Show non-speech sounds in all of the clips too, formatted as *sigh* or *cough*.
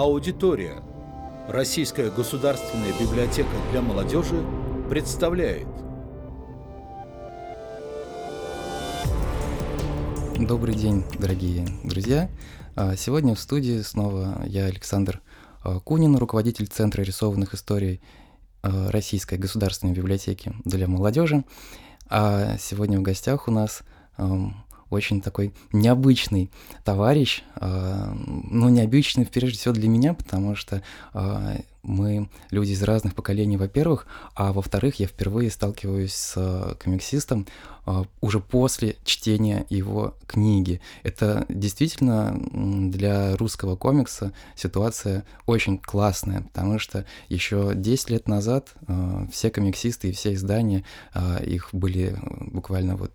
Аудитория. Российская государственная библиотека для молодежи представляет. Добрый день, дорогие друзья. А, сегодня в студии снова я, Александр а, Кунин, руководитель Центра рисованных историй а, Российской государственной библиотеки для молодежи. А сегодня в гостях у нас очень такой необычный товарищ, э, ну, необычный прежде всего для меня, потому что э, мы люди из разных поколений, во-первых, а во-вторых, я впервые сталкиваюсь с э, комиксистом уже после чтения его книги. Это действительно для русского комикса ситуация очень классная, потому что еще 10 лет назад все комиксисты и все издания, их были буквально вот...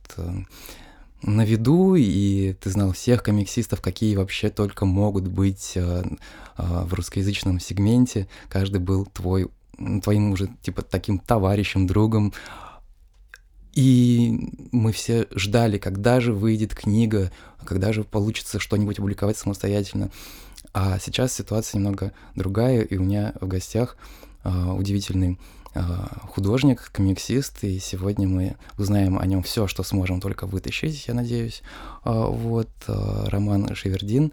На виду, и ты знал всех комиксистов, какие вообще только могут быть э, э, в русскоязычном сегменте. Каждый был твой, твоим уже типа таким товарищем, другом. И мы все ждали, когда же выйдет книга, когда же получится что-нибудь опубликовать самостоятельно. А сейчас ситуация немного другая, и у меня в гостях э, удивительный художник, комиксист, и сегодня мы узнаем о нем все, что сможем только вытащить, я надеюсь. Э, вот э, Роман Шевердин,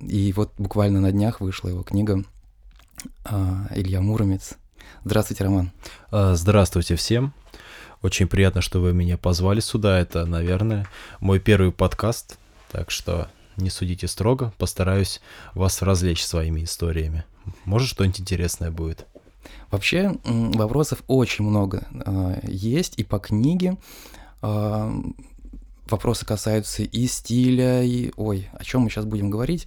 и вот буквально на днях вышла его книга Илья Муромец. Здравствуйте, Роман. Здравствуйте всем. Очень приятно, что вы меня позвали сюда. Это, наверное, мой первый подкаст, так что не судите строго, постараюсь вас развлечь своими историями. Может, что-нибудь интересное будет. Вообще вопросов очень много э, есть и по книге. Э, вопросы касаются и стиля, и... Ой, о чем мы сейчас будем говорить.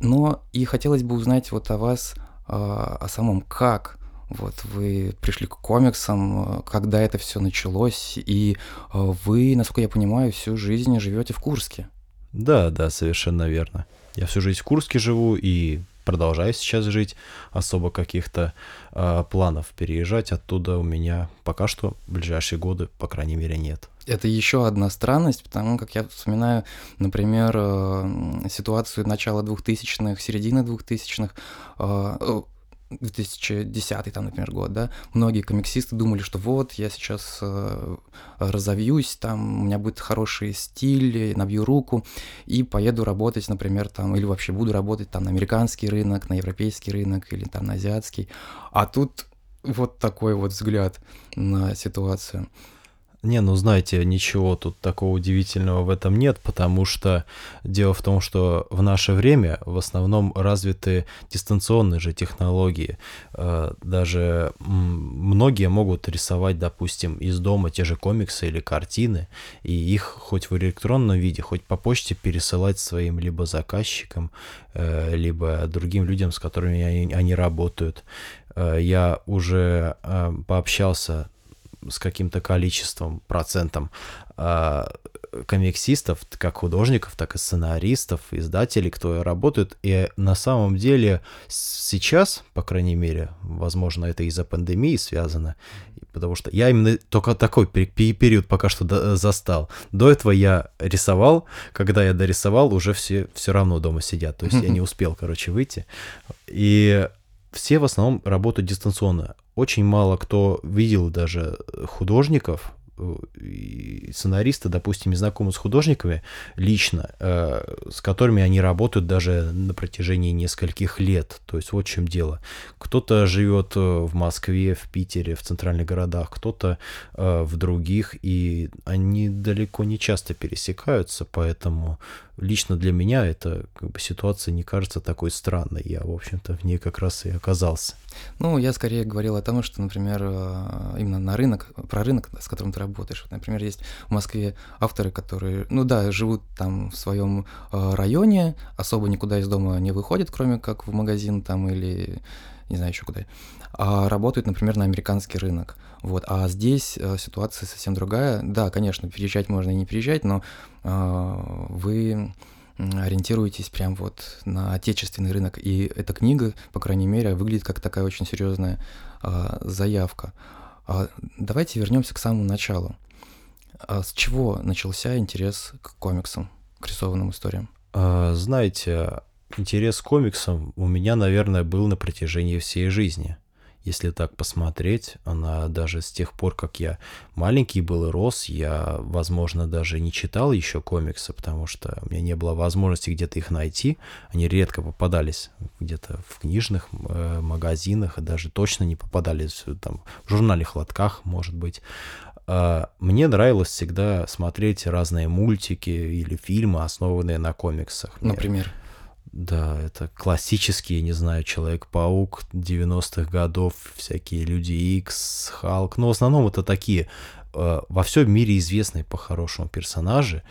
Но и хотелось бы узнать вот о вас, э, о самом, как вот вы пришли к комиксам, когда это все началось, и вы, насколько я понимаю, всю жизнь живете в Курске. Да, да, совершенно верно. Я всю жизнь в Курске живу и продолжаю сейчас жить, особо каких-то э, планов переезжать оттуда у меня пока что в ближайшие годы, по крайней мере, нет. Это еще одна странность, потому как я вспоминаю, например, э, ситуацию начала 2000-х, середины 2000-х, э, 2010 там, например, год, да, многие комиксисты думали, что вот, я сейчас э, разовьюсь, там, у меня будет хороший стиль, набью руку и поеду работать, например, там, или вообще буду работать там на американский рынок, на европейский рынок или там на азиатский. А тут вот такой вот взгляд на ситуацию. Не, ну знаете, ничего тут такого удивительного в этом нет, потому что дело в том, что в наше время в основном развиты дистанционные же технологии. Э, даже многие могут рисовать, допустим, из дома те же комиксы или картины, и их хоть в электронном виде, хоть по почте пересылать своим либо заказчикам, э, либо другим людям, с которыми они, работают. Э, я уже пообщался с каким-то количеством, процентом э, комиксистов, как художников, так и сценаристов, издателей, кто работает. И на самом деле сейчас, по крайней мере, возможно, это из-за пандемии связано, потому что я именно только такой период пока что застал. До этого я рисовал, когда я дорисовал, уже все все равно дома сидят, то есть я не *laughs* успел, короче, выйти. И все в основном работают дистанционно. Очень мало кто видел даже художников, сценаристы, допустим, не знакомы с художниками лично, э, с которыми они работают даже на протяжении нескольких лет. То есть вот в чем дело. Кто-то живет э, в Москве, в Питере, в центральных городах, кто-то э, в других, и они далеко не часто пересекаются, поэтому лично для меня эта как бы, ситуация не кажется такой странной. Я, в общем-то, в ней как раз и оказался. Ну, я скорее говорил о том, что, например, э, именно на рынок, про рынок, с которым ты работаешь. Например, есть в Москве авторы, которые, ну да, живут там в своем э, районе, особо никуда из дома не выходят, кроме как в магазин там или не знаю еще куда, а работают, например, на американский рынок. Вот. А здесь э, ситуация совсем другая. Да, конечно, переезжать можно и не переезжать, но э, вы ориентируетесь прям вот на отечественный рынок. И эта книга, по крайней мере, выглядит как такая очень серьезная э, заявка. А давайте вернемся к самому началу. А с чего начался интерес к комиксам, к рисованным историям? А, знаете, интерес к комиксам у меня, наверное, был на протяжении всей жизни если так посмотреть, она даже с тех пор, как я маленький был и рос, я, возможно, даже не читал еще комиксы, потому что у меня не было возможности где-то их найти. Они редко попадались где-то в книжных э, магазинах, даже точно не попадались там, в журнале «Хладках», может быть. А мне нравилось всегда смотреть разные мультики или фильмы, основанные на комиксах. Например? Да, это классические, не знаю, Человек-паук 90-х годов, всякие Люди Икс, Халк. Но в основном это такие э, во всем мире известные по-хорошему персонажи.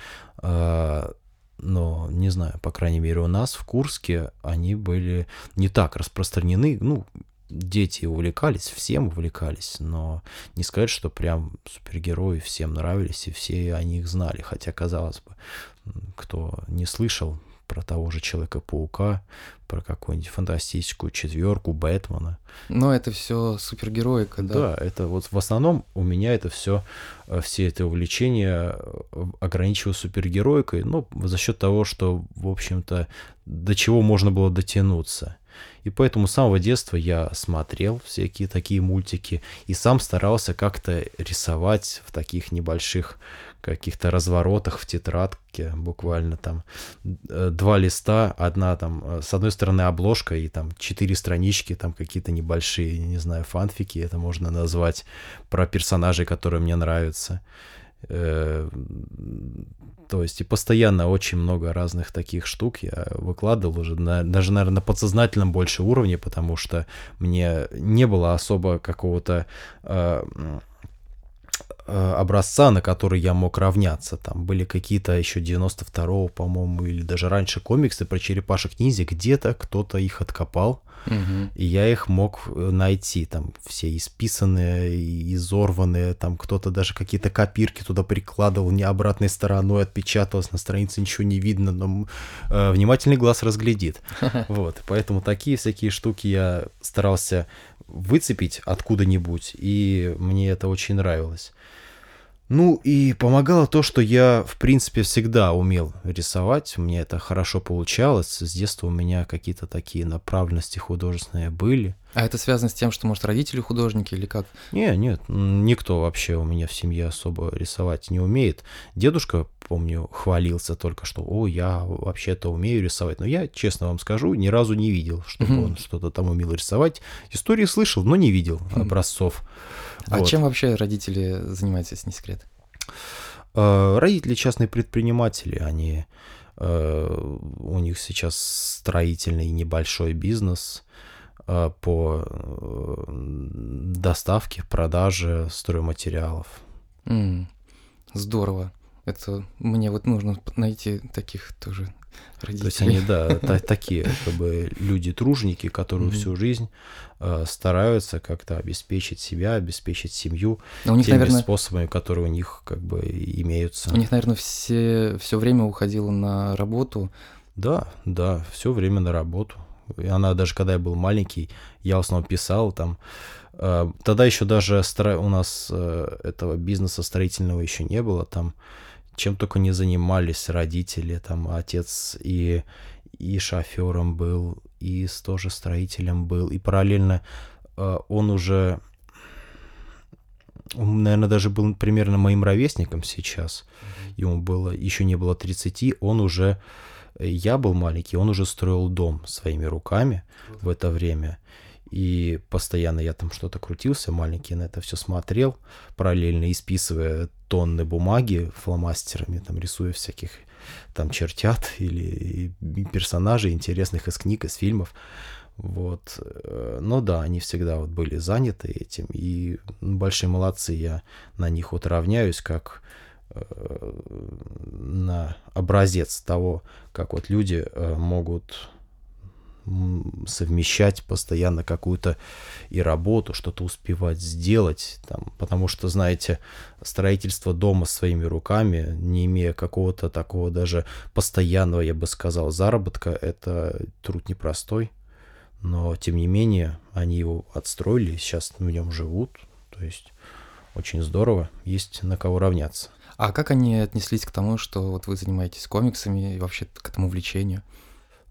Э, но, не знаю, по крайней мере, у нас в Курске они были не так распространены. Ну, дети увлекались, всем увлекались, но не сказать, что прям супергерои всем нравились, и все о них знали. Хотя, казалось бы, кто не слышал, про того же Человека-паука, про какую-нибудь фантастическую четверку Бэтмена. Но это все супергероика, да? Да, это вот в основном у меня это все, э, все это увлечение э, ограничивалось супергероикой, ну, за счет того, что, в общем-то, до чего можно было дотянуться. И поэтому с самого детства я смотрел всякие такие мультики и сам старался как-то рисовать в таких небольших каких-то разворотах в тетрадке, буквально там э, два листа, одна там, э, с одной стороны обложка и там четыре странички, там какие-то небольшие, не знаю, фанфики, это можно назвать, про персонажей, которые мне нравятся. Э, то есть и постоянно очень много разных таких штук я выкладывал уже, на, даже, наверное, на подсознательном больше уровне, потому что мне не было особо какого-то Э, образца, на который я мог равняться. Там были какие-то еще 92-го, по-моему, или даже раньше комиксы про черепашек ниндзя. Где-то кто-то их откопал, угу. и я их мог э, найти. Там все исписанные, изорванные, там кто-то даже какие-то копирки туда прикладывал, не обратной стороной отпечаталось, на странице ничего не видно, но э, внимательный глаз разглядит. *laughs* Вот, поэтому такие всякие штуки я старался выцепить откуда-нибудь, и мне это очень нравилось. Ну и помогало то, что я, в принципе, всегда умел рисовать, мне это хорошо получалось, с детства у меня какие-то такие направленности художественные были. А это связано с тем, что, может, родители художники или как? Не, нет, никто вообще у меня в семье особо рисовать не умеет. Дедушка, помню, хвалился только, что, о, я вообще-то умею рисовать. Но я, честно вам скажу, ни разу не видел, чтобы mm-hmm. он что-то там умел рисовать. Истории слышал, но не видел образцов. Mm-hmm. А вот. чем вообще родители занимаются, если не секрет? Э, родители частные предприниматели, они э, у них сейчас строительный небольшой бизнес э, по доставке, продаже стройматериалов. Mm, здорово. Это мне вот нужно найти таких тоже родителей. То есть они, да, та, такие как бы люди-тружники, которые mm-hmm. всю жизнь э, стараются как-то обеспечить себя, обеспечить семью Но у них, теми наверное, способами, которые у них как бы имеются. У них, наверное, все, все время уходило на работу. Да, да, все время на работу. И она даже когда я был маленький, я в основном писал там. Э, тогда еще даже у нас э, этого бизнеса строительного еще не было. Там чем только не занимались родители, там отец и, и шофером был, и тоже строителем был, и параллельно э, он уже, он, наверное, даже был примерно моим ровесником сейчас, ему было, еще не было 30, он уже, я был маленький, он уже строил дом своими руками в это время, и постоянно я там что-то крутился, маленький на это все смотрел, параллельно исписывая тонны бумаги фломастерами, там рисуя всяких там чертят или персонажей интересных из книг, из фильмов. Вот. Но да, они всегда вот были заняты этим, и большие молодцы, я на них вот равняюсь, как э, на образец того, как вот люди э, могут совмещать постоянно какую-то и работу, что-то успевать сделать, там, потому что, знаете, строительство дома своими руками, не имея какого-то такого даже постоянного, я бы сказал, заработка, это труд непростой, но, тем не менее, они его отстроили, сейчас в нем живут, то есть очень здорово, есть на кого равняться. А как они отнеслись к тому, что вот вы занимаетесь комиксами и вообще к этому увлечению?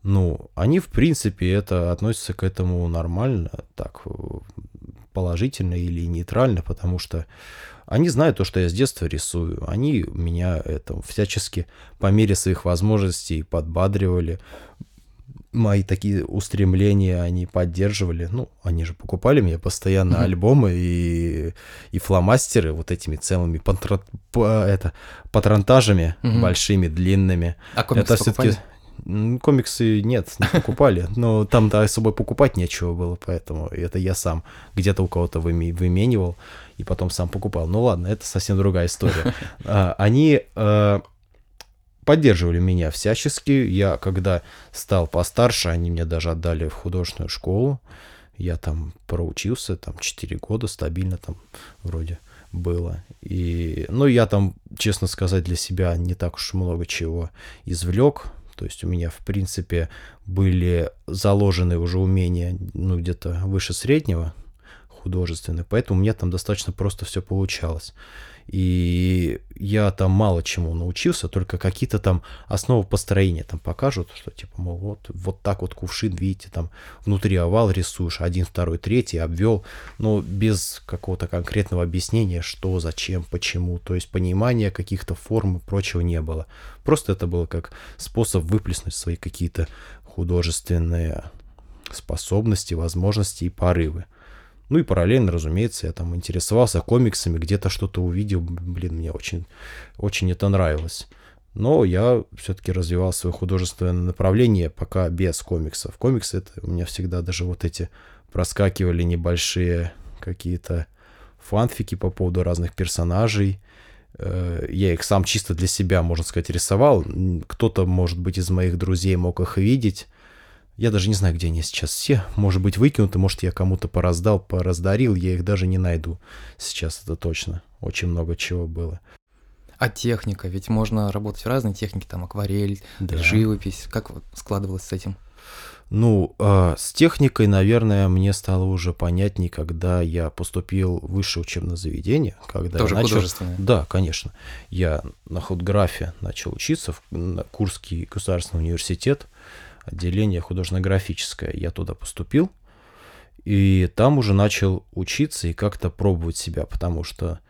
Ну, они, в принципе, это относятся к этому нормально, так, э, положительно или нейтрально, потому что они знают то, что я с детства рисую. Они меня это всячески по мере своих возможностей подбадривали. Мои такие устремления они поддерживали. Ну, они же покупали мне постоянно mm-hmm. альбомы и, и фломастеры вот этими целыми патра, по, это, патронтажами mm-hmm. большими, длинными. А комиксы это все-таки Комиксы нет, не покупали. Но там-то особо покупать нечего было, поэтому это я сам где-то у кого-то выменивал и потом сам покупал. Ну ладно, это совсем другая история. *laughs* А, они э, поддерживали меня всячески. Я, когда стал постарше, они меня даже отдали в художественную школу. Я там проучился, там 4 года стабильно там вроде было. И, ну, я там, честно сказать, для себя не так уж много чего извлек. То есть у меня, в принципе, были заложены уже умения, ну, где-то выше среднего художественные, поэтому у меня там достаточно просто все получалось. И я там мало чему научился, только какие-то там основы построения там покажут, что типа, мол, вот, вот так вот кувшин, видите, там внутри овал рисуешь, один, второй, третий, обвел, но без какого-то конкретного объяснения, что, зачем, почему, то есть понимания каких-то форм и прочего не было. Просто это было как способ выплеснуть свои какие-то художественные способности, возможности и порывы. Ну и параллельно, разумеется, я там интересовался комиксами, где-то что-то увидел, блин, мне очень, очень это нравилось. Но я все-таки развивал свое художественное направление пока без комиксов. Комиксы это у меня всегда даже вот эти проскакивали небольшие какие-то фанфики по поводу разных персонажей. Э, я их сам чисто для себя, можно сказать, рисовал. Кто-то, может быть, из моих друзей мог их видеть. Я даже не знаю, где они сейчас все. Может быть, выкинуты, может, я кому-то пораздал, пораздарил, я их даже не найду. Сейчас это точно. Очень много чего было. А техника? Ведь можно работать в разной технике, там акварель, да. живопись. Как складывалось с этим? Ну, э, с техникой, наверное, мне стало уже понятней, когда я поступил в высшее учебное заведение. Когда Тоже я начал... художественное? Да, конечно. Я на худграфе начал учиться, в Курский государственный университет отделение художественно-графическое. Я туда поступил, и там уже начал учиться и как-то пробовать себя, потому что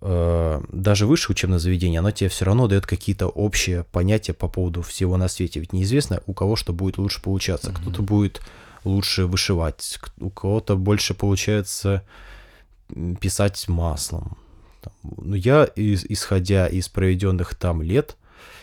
э, даже высшее учебное заведение, оно тебе все равно дает какие-то общие понятия по поводу всего на свете. Ведь неизвестно, у кого что будет лучше получаться. Mm-hmm. Кто-то будет лучше вышивать, у кого-то больше получается писать маслом. Ну, я, исходя из проведенных там лет,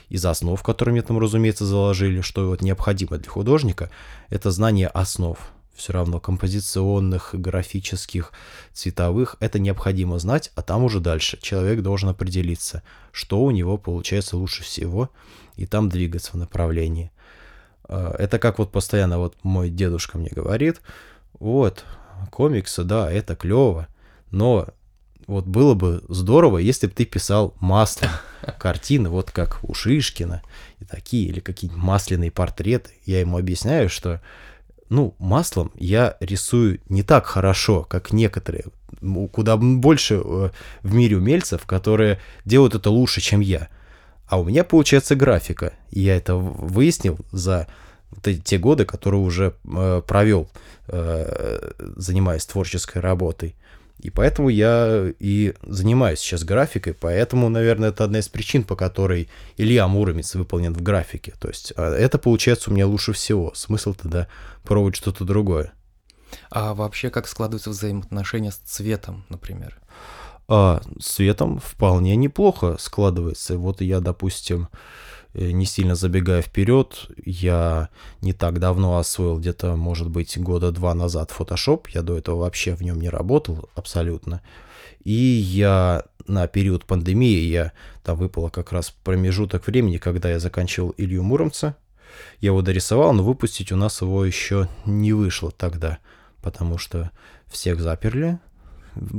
из основ, которые мне там, разумеется, заложили, что вот необходимо для художника, это знание основ. Все равно композиционных, графических, цветовых, это необходимо знать, а там уже дальше человек должен определиться, что у него получается лучше всего, и там двигаться в направлении. А, это как вот постоянно вот мой дедушка мне говорит, вот, комиксы, да, это клево, но вот было бы здорово, если бы ты писал маслом картины, вот как у Шишкина и такие, или какие-нибудь масляные портреты. Я ему объясняю, что ну, маслом я рисую не так хорошо, как некоторые, куда больше э, в мире умельцев, которые делают это лучше, чем я. А у меня получается графика. Я это выяснил за те годы, которые уже э, провел, э, занимаясь творческой работой. И поэтому я и занимаюсь сейчас графикой, поэтому, наверное, это одна из причин, по которой Илья Муромец выполнен в графике. То есть а, это получается у меня лучше всего. Смысл тогда пробовать что-то другое. А вообще как складываются взаимоотношения с цветом, например? А, с цветом вполне неплохо складывается. Вот я, допустим, не сильно забегая вперед, я не так давно освоил, где-то, может быть, года два назад Photoshop. Я до этого вообще в нем не работал абсолютно. И я на период пандемии, я там выпало как раз промежуток времени, когда я заканчивал Илью Муромца. Я его дорисовал, но выпустить у нас его еще не вышло тогда, потому что всех заперли,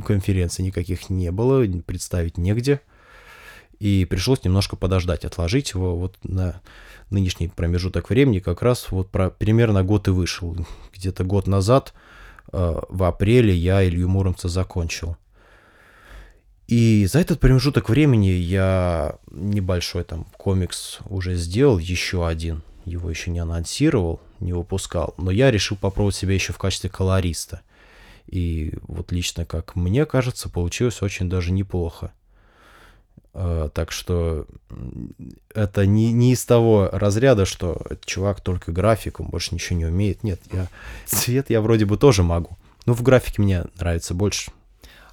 конференций никаких не было, представить негде и пришлось немножко подождать, отложить его вот на нынешний промежуток времени, как раз вот про, примерно год и вышел. Где-то год назад, э, в апреле, я Илью Муромца закончил. И за этот промежуток времени я небольшой там комикс уже сделал, еще один. его еще не анонсировал, не выпускал, но я решил попробовать себя еще в качестве колориста. И вот лично, как мне кажется, получилось очень даже неплохо. Uh, так что это не, не из того разряда, что чувак только графику, больше ничего не умеет. Нет, я цвет я вроде бы тоже могу. Но в графике мне нравится больше.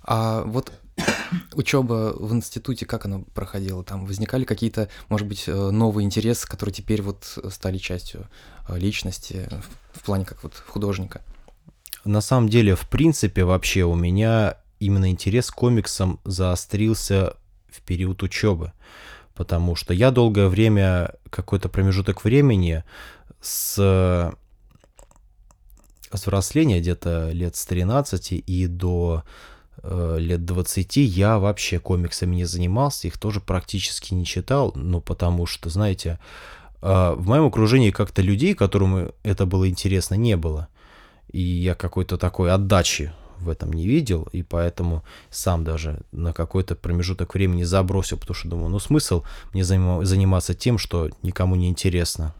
А вот *coughs* учеба в институте, как она проходила? Там возникали какие-то, может быть, э, новые интересы, которые теперь вот стали частью э, личности в плане как вот художника? На самом деле, в принципе, вообще у меня именно интерес к комиксам заострился в период учебы, потому что я долгое время, какой-то промежуток времени с взросления, где-то лет с 13 и до э, лет 20 я вообще комиксами не занимался, их тоже практически не читал, ну, потому что, знаете, э, в моем окружении как-то людей, которым это было интересно, не было. И я какой-то такой отдачи в этом не видел, и поэтому сам даже на какой-то промежуток времени забросил, потому что думаю, ну смысл мне заниматься тем, что никому не интересно.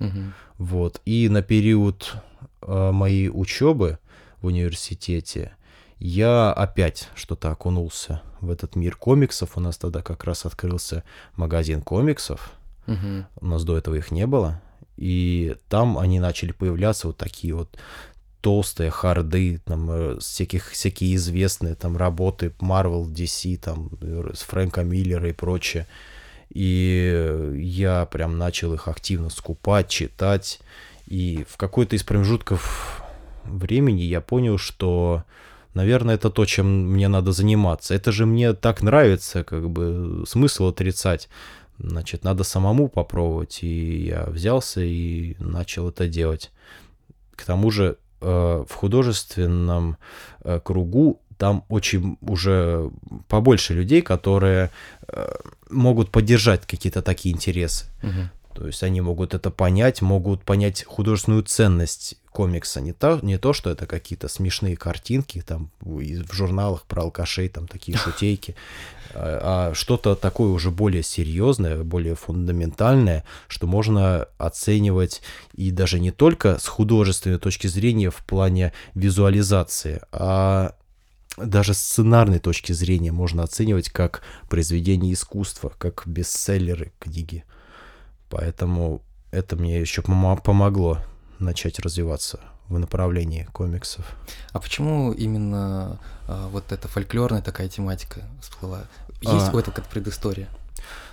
Угу. Вот. И на период э, моей учебы в университете я опять что-то окунулся в этот мир комиксов. У нас тогда как раз открылся магазин комиксов. Угу. У нас до этого их не было. И там они начали появляться вот такие вот толстые харды, там э, всяких, всякие известные там работы Marvel, DC, там э, с Фрэнка Миллера и прочее. И я прям начал их активно скупать, читать. И в какой-то из промежутков времени я понял, что, наверное, это то, чем мне надо заниматься. Это же мне так нравится, как бы смысл отрицать. Значит, надо самому попробовать. И я взялся и начал это делать. К тому же в художественном э, кругу там очень уже побольше людей, которые э, могут поддержать какие-то такие интересы. Угу. То есть они могут это понять, могут понять художественную ценность комикса. Не то, не то что это какие-то смешные картинки там в журналах про алкашей, там такие *laughs* шутейки, а, а что-то такое уже более серьезное, более фундаментальное, что можно оценивать и даже не только с художественной точки зрения в плане визуализации, а даже с сценарной точки зрения можно оценивать как произведение искусства, как бестселлеры книги. Поэтому это мне еще помогло начать развиваться в направлении комиксов. А почему именно а, вот эта фольклорная такая тематика всплыла? Есть а... у этого как предыстория?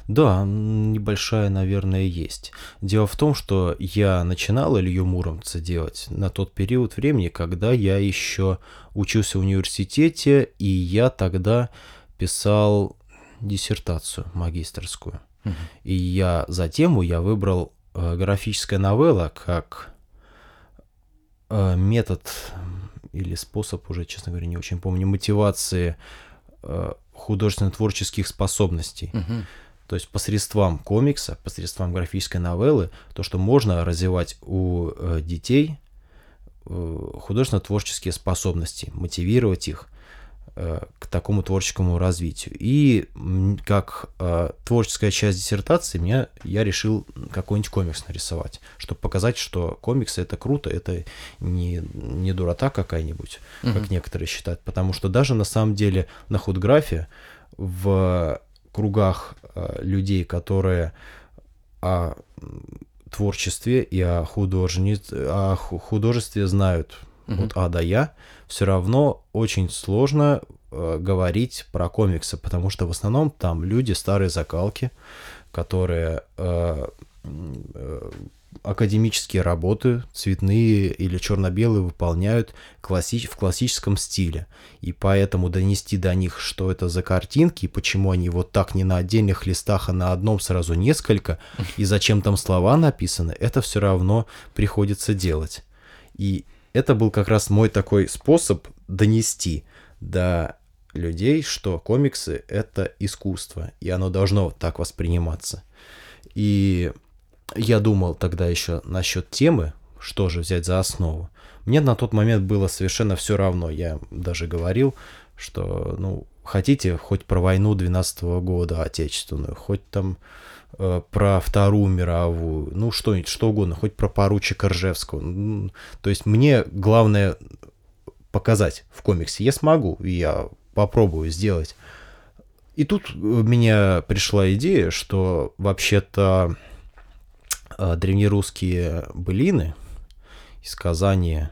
Да, небольшая, наверное, есть. Дело в том, что я начинал Илью Муромца делать на тот период времени, когда я еще учился в университете, и я тогда писал диссертацию магистрскую. И я за тему я выбрал э, графическая новелла как метод или способ, уже, честно говоря, не очень помню, мотивации э, художественно-творческих способностей. Угу. То есть посредством комикса, посредством графической новеллы, то, что можно развивать у э, детей э, художественно-творческие способности, мотивировать их – Э, к такому творческому развитию. И как э, творческая часть диссертации меня, я решил какой-нибудь комикс нарисовать, чтобы показать, что комиксы это круто, это не, не дурота какая-нибудь, угу. как некоторые считают, потому что даже на самом деле на худграфе в кругах э, людей, которые о творчестве и о, художни... о художестве знают угу. от А до Я, все равно очень сложно э, говорить про комиксы, потому что в основном там люди старые закалки, которые э, э, академические работы, цветные или черно-белые, выполняют класси в классическом стиле. И поэтому донести до них, что это за картинки, и почему они вот так не на отдельных листах, а на одном сразу несколько, и зачем там слова написаны, это все равно приходится делать. И это был как раз мой такой способ донести до людей, что комиксы — это искусство, и оно должно так восприниматься. И я думал тогда еще насчет темы, что же взять за основу. Мне на тот момент было совершенно все равно. Я даже говорил, что, ну, хотите хоть про войну 12 года отечественную, хоть там про Вторую мировую, ну что, что угодно, хоть про поручика Ржевского. То есть мне главное показать в комиксе. Я смогу, и я попробую сделать. И тут у меня пришла идея, что вообще-то э, древнерусские былины и сказания,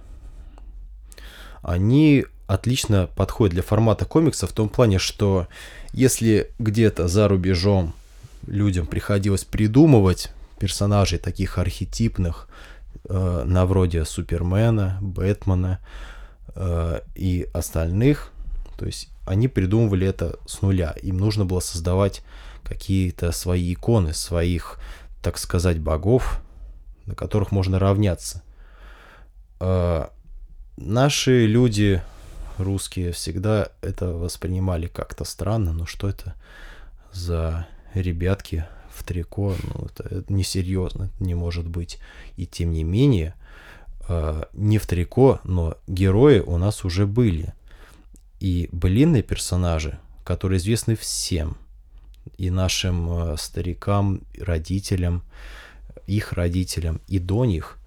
они отлично подходят для формата комикса в том плане, что если где-то за рубежом людям приходилось придумывать персонажей таких архетипных, э, на вроде Супермена, Бэтмена э, и остальных, то есть они придумывали это с нуля. Им нужно было создавать какие-то свои иконы, своих, так сказать, богов, на которых можно равняться. Э, наши люди русские всегда это воспринимали как-то странно, ну что это за ребятки в трико, ну это, это несерьезно, не может быть. И тем не менее, э, не в трико, но герои у нас уже были. И былинные персонажи, которые известны всем, и нашим э, старикам, родителям, их родителям, и до них,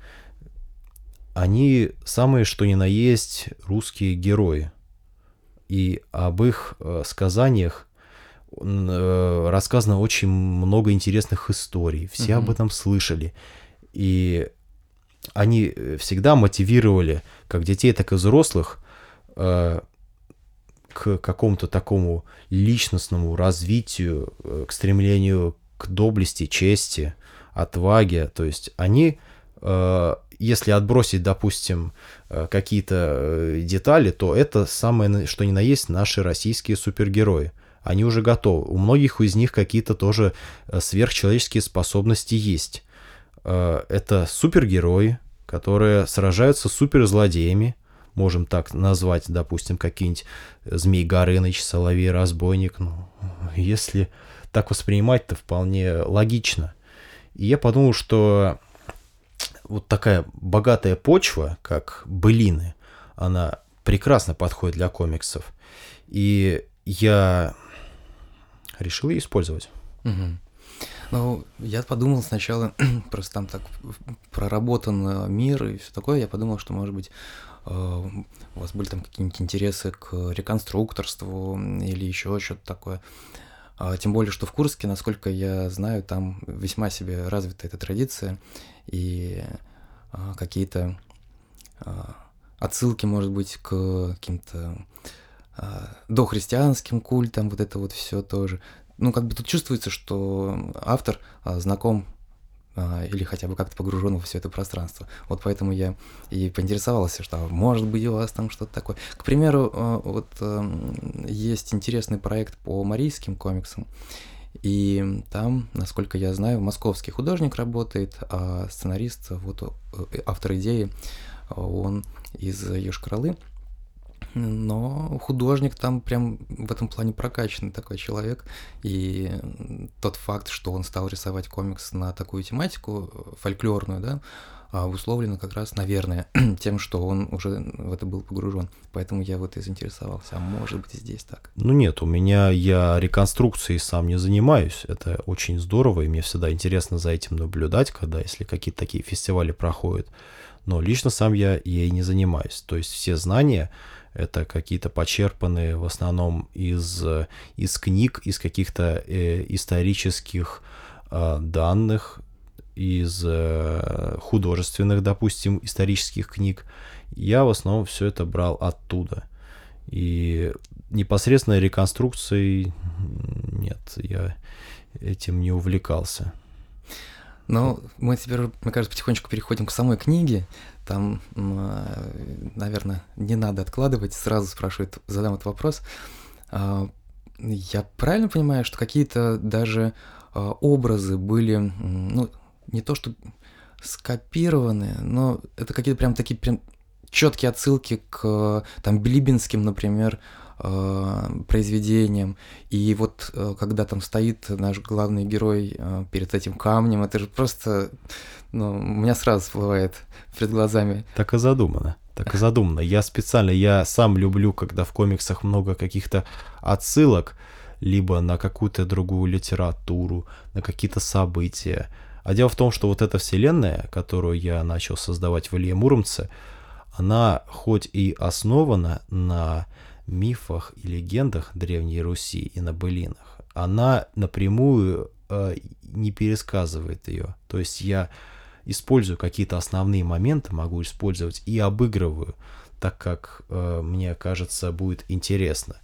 они самые что ни на есть русские герои. И об их э, сказаниях рассказано очень много интересных историй. Все mm-hmm. об этом слышали. И они всегда мотивировали как детей, так и взрослых э, к какому-то такому личностному развитию, э, к стремлению к доблести, чести, отваге. То есть они э, если отбросить, допустим, э, какие-то э, детали, то это самое, что ни на есть, наши российские супергерои. Они уже готовы. У многих из них какие-то тоже э, сверхчеловеческие способности есть. Это супергерои, которые сражаются с суперзлодеями, можем так назвать, допустим, какие-нибудь Змей Горыныч, Соловей Разбойник. Ну, если так воспринимать, то вполне логично. И я подумал, что вот такая богатая почва, как былины, она прекрасно подходит для комиксов. И я решил использовать. Угу. Ну, я подумал сначала, *clears throat* просто там так проработан мир и все такое, я подумал, что, может быть, э, у вас были там какие-нибудь интересы к реконструкторству или еще что-то такое. А, тем более, что в Курске, насколько я знаю, там весьма себе развита эта традиция, и а, какие-то а, отсылки, может быть, к каким-то дохристианским культам, вот это вот все тоже. Ну, как бы тут чувствуется, что автор знаком или хотя бы как-то погружен во все это пространство. Вот поэтому я и поинтересовался, что может быть у вас там что-то такое. К примеру, вот есть интересный проект по марийским комиксам, и там, насколько я знаю, московский художник работает, а сценарист, вот э, автор идеи, он из Йошкар-Олы. Но художник там прям в этом плане прокачанный такой человек. И тот факт, что он стал рисовать комикс на такую тематику э, фольклорную, да, а обусловлено как раз, наверное, *clears throat* тем, что он уже в это был погружен. Поэтому я вот и заинтересовался. А может быть, здесь так? Ну нет, у меня я реконструкцией сам не занимаюсь. Это очень здорово, и мне всегда интересно за этим наблюдать, когда если какие-то такие фестивали проходят. Но лично сам я ей не занимаюсь. То есть все знания это какие-то почерпанные в основном из, из книг, из каких-то э, исторических э, данных, из э, художественных, допустим, исторических книг. Я в основном все это брал оттуда. И непосредственно реконструкцией нет, я этим не увлекался. Но мы теперь, мне кажется, потихонечку переходим к самой книге. Там, наверное, не надо откладывать, сразу спрашивают, задам этот вопрос. А, я правильно понимаю, что какие-то даже а, образы были, ну, не то что скопированы, но это какие-то прям такие прям четкие отсылки к там Билибинским, например, э, произведениям. И вот э, когда там стоит наш главный герой э, перед этим камнем, это же просто, ну, у меня сразу всплывает перед глазами. Так и задумано. так и задумано. Я специально, я сам люблю, когда в комиксах много каких-то отсылок, либо на какую-то другую литературу, на какие-то события. А дело в том, что вот эта вселенная, которую я начал создавать в Илье Муромце, она хоть и основана на мифах и легендах Древней Руси и на былинах, она напрямую э, не пересказывает ее. То есть я использую какие-то основные моменты, могу использовать и обыгрываю, так как э, мне кажется будет интересно.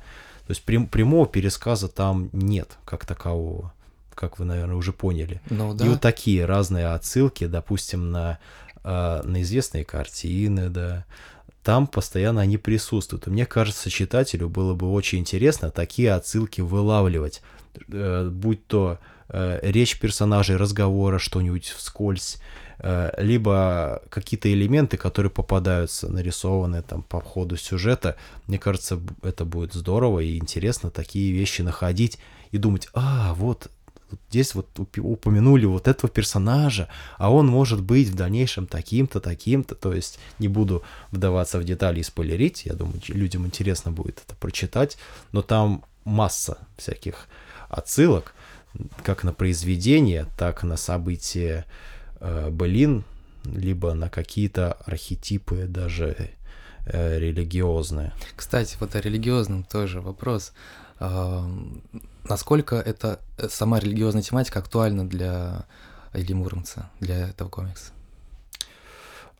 То есть прям, прямого пересказа там нет как такового, как вы, наверное, уже поняли. Ну, да. И вот такие разные отсылки, допустим, на, э, на известные картины, да, там постоянно они присутствуют. И мне кажется, читателю было бы очень интересно такие отсылки вылавливать, э, будь то э, речь персонажей, разговора, что-нибудь вскользь, э, либо какие-то элементы, которые попадаются, нарисованы там по ходу сюжета. Мне кажется, это будет здорово и интересно такие вещи находить и думать, а, вот здесь вот упомянули вот этого персонажа, а он может быть в дальнейшем таким-то, таким-то, то есть не буду вдаваться в детали и спойлерить, я думаю, людям интересно будет это прочитать, но там масса всяких отсылок, как на произведение, так на события э, былин, либо на какие-то архетипы даже религиозные. Кстати, вот о религиозном тоже вопрос. Э, насколько эта э, сама религиозная тематика актуальна для Ильи Муромца, для этого комикса?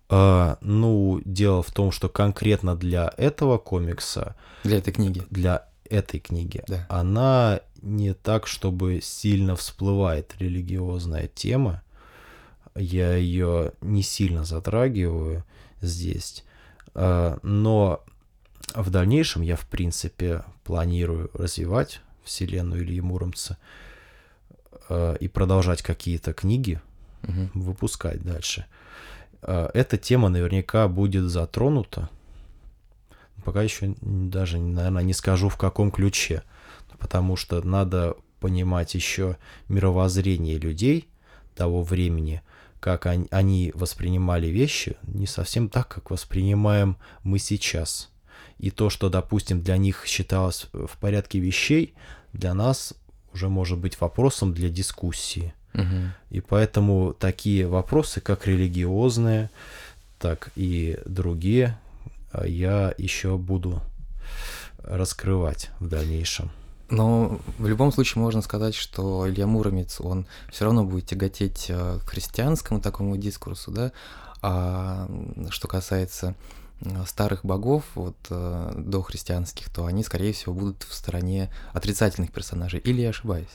Uh, ну, дело в том, что конкретно для этого комикса... Для этой книги. Для этой книги. Да. Она не так, чтобы сильно всплывает религиозная тема. Я ее не сильно затрагиваю здесь. Uh, но в дальнейшем я, в принципе, планирую развивать вселенную Ильи Муромца э, и продолжать какие-то книги, Мгм. выпускать дальше. Э, Эта тема наверняка будет затронута. Пока еще даже, наверное, не скажу в каком ключе, потому что надо понимать еще мировоззрение людей того времени, как они, воспринимали вещи, не совсем так, как воспринимаем мы сейчас. И то, что, допустим, для них считалось в порядке вещей, для нас уже может быть вопросом для дискуссии. Мгм. И поэтому такие вопросы, как религиозные, так и другие, а, я еще буду раскрывать в дальнейшем. Но в любом случае можно сказать, что Илья Муромец, он все равно будет тяготеть э, к христианскому такому дискурсу, да, а что касается э, старых богов, вот э, до христианских, то они, скорее всего, будут в стороне отрицательных персонажей. Или я ошибаюсь?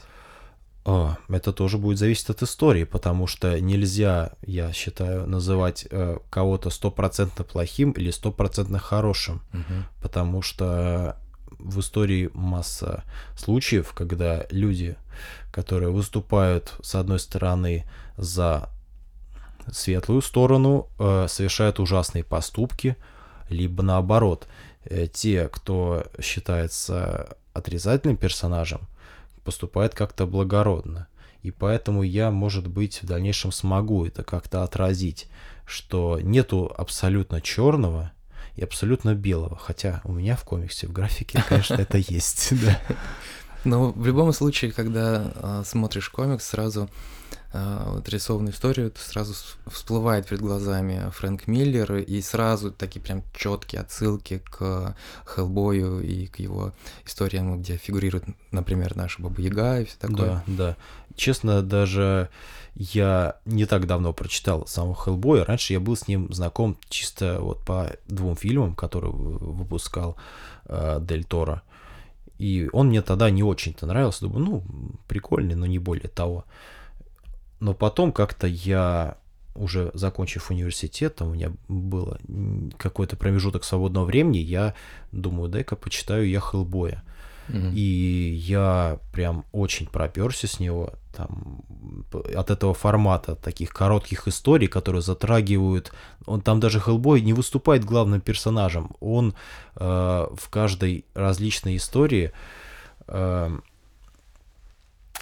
А, это тоже будет зависеть от истории, потому что нельзя, я считаю, называть э, кого-то стопроцентно плохим или стопроцентно хорошим, Мгм. потому что в истории масса случаев, когда люди, которые выступают, с одной стороны, за светлую сторону, э, совершают ужасные поступки, либо наоборот, э, те, кто считается отрицательным персонажем, поступает как-то благородно. И поэтому я, может быть, в дальнейшем смогу это как-то отразить, что нету абсолютно черного и абсолютно белого. Хотя у меня в комиксе, в графике, конечно, это *laughs* есть. да. Но в любом случае, когда а, смотришь комикс, сразу а, вот рисованную историю, то сразу всплывает перед глазами Фрэнк Миллер, и сразу такие прям четкие отсылки к Хеллбою и к его историям, где фигурирует, например, наша Баба Яга и все такое. Да, да. Честно, даже я не так давно прочитал самого Хеллбоя. Раньше я был с ним знаком чисто вот по двум фильмам, которые выпускал э, Дель Торо. И он мне тогда не очень-то нравился. Думаю, ну, прикольный, но не более того. Но потом как-то я, уже закончив университет, там у меня было какой-то промежуток свободного времени, я думаю, дай-ка почитаю я Хеллбоя. И я прям очень проперся с него там от этого формата таких коротких историй, которые затрагивают. Он там даже Хеллбой не выступает главным персонажем. Он э, в каждой различной истории э,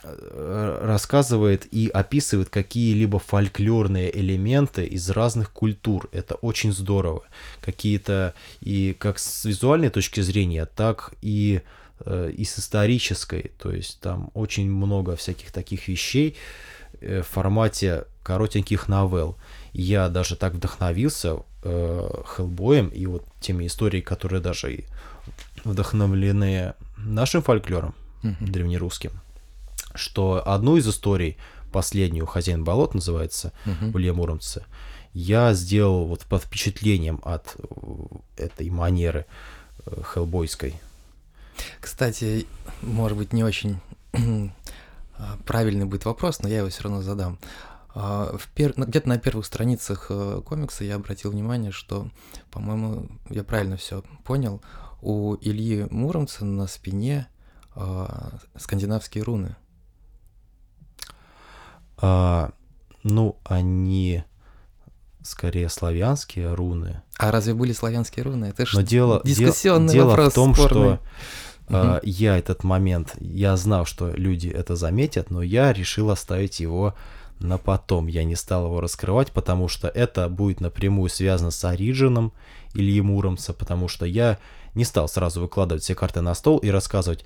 э, рассказывает и описывает какие-либо фольклорные элементы из разных культур. Это очень здорово. Какие-то и как с визуальной точки зрения, так и, э, и с исторической. То есть там очень много всяких таких вещей э, в формате коротеньких новелл. Я даже так вдохновился э, Хеллбоем и вот теми историями, которые даже вдохновлены нашим фольклором Мгм. древнерусским, что одну из историй, последнюю «Хозяин болот» называется, Мгм. Илья Муромца, я сделал вот под впечатлением от э, этой манеры э, хеллбойской. Кстати, может быть, не очень а, правильный будет вопрос, но я его все равно задам. А, в пер- на- Где-то на первых страницах э, комикса я обратил внимание, что, по-моему, я правильно все понял, у Ильи Муромца на спине а, скандинавские руны. А, ну, они скорее славянские руны. А разве были славянские руны? Это же дело, де- дискуссионный дело вопрос в том, спорный. что а, я этот момент, я знал, что люди это заметят, но я решил оставить его на потом. Я не стал его раскрывать, потому что это будет напрямую связано с Ориджином Ильи Муромца, потому что я не стал сразу выкладывать все карты на стол и рассказывать,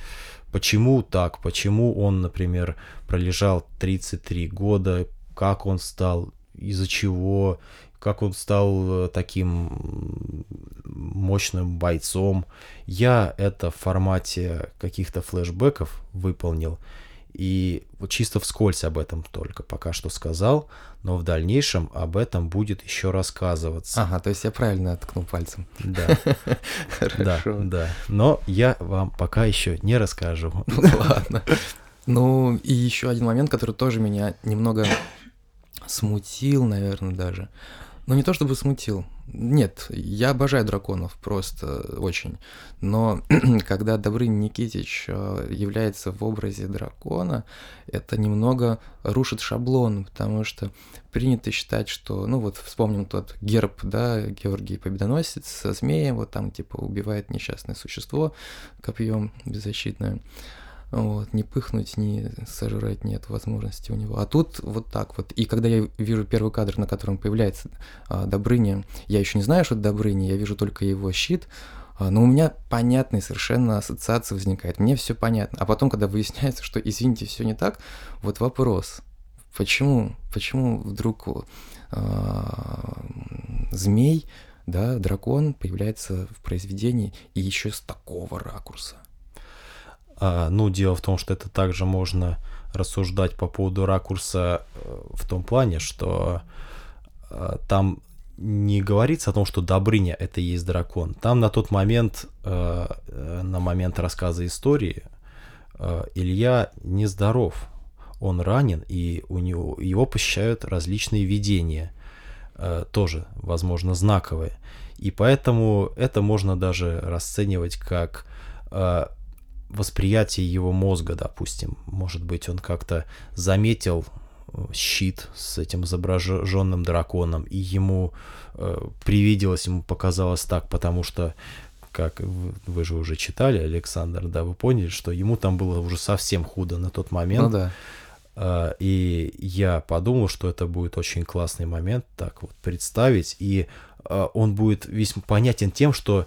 почему так, почему он, например, пролежал 33 года, как он стал, из-за чего, как он стал э, таким мощным бойцом. Я это в формате каких-то флешбеков выполнил. И вот чисто вскользь об этом только пока что сказал, но в дальнейшем об этом будет еще рассказываться. Ага, то есть я правильно ткнул пальцем. Да, *laughs* да, Хорошо. да. Но я вам пока еще не расскажу. *laughs* Ну ладно. Ну и еще один момент, который тоже меня немного смутил, наверное, даже. Ну не то чтобы смутил. Нет, я обожаю драконов, просто очень. Но *clears throat* когда Добрынин Никитич э, является в образе дракона, это немного рушит шаблон, потому что принято считать, что, ну вот вспомним тот герб, да, Георгий Победоносец со змеем, вот там типа убивает несчастное существо копьем беззащитное. Вот, не пыхнуть, не сожрать нет возможности у него. А тут вот так вот. И когда я вижу первый кадр, на котором появляется а, Добрыня, я еще не знаю, что это Добрыня, я вижу только его щит, а, но у меня понятная совершенно ассоциация возникает. Мне все понятно. А потом, когда выясняется, что, извините, все не так, вот вопрос. Почему, почему вдруг а, змей, да, дракон появляется в произведении и еще с такого ракурса? А, ну, дело в том, что это также можно рассуждать по поводу ракурса э, в том плане, что э, там не говорится о том, что Добрыня это и есть дракон. Там на тот момент, э, на момент рассказа истории, Илья нездоров. Он ранен, и у него, его посещают различные видения, тоже, возможно, знаковые. И поэтому это можно даже расценивать как восприятие его мозга, допустим. Может быть, он как-то заметил э, щит с этим изображенным драконом, и ему э, привиделось, ему показалось так, потому что, как вы, вы же уже читали, Александр, да, вы поняли, что ему там было уже совсем худо на тот момент. Ну да. Э, И я подумал, что это будет очень классный момент так вот представить, и э, он будет весь понятен тем, что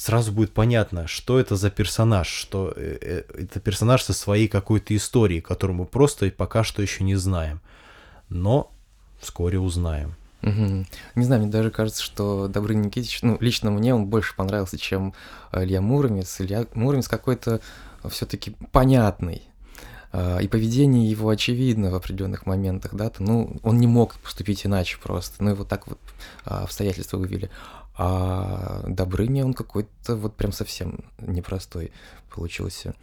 сразу будет понятно, что это за персонаж, что э, э, это персонаж со своей какой-то историей, которую мы просто пока что еще не знаем, но вскоре узнаем. Мгм. Не знаю, мне даже кажется, что Добрыня Никитич, ну, лично мне он больше понравился, чем э, Илья Муромец. Илья Муромец какой-то все-таки понятный. А, И поведение его очевидно в определенных моментах, да, то, ну, он не мог поступить иначе просто, ну, его так вот а, обстоятельства вывели. А Добрыня, он какой-то вот прям совсем непростой получился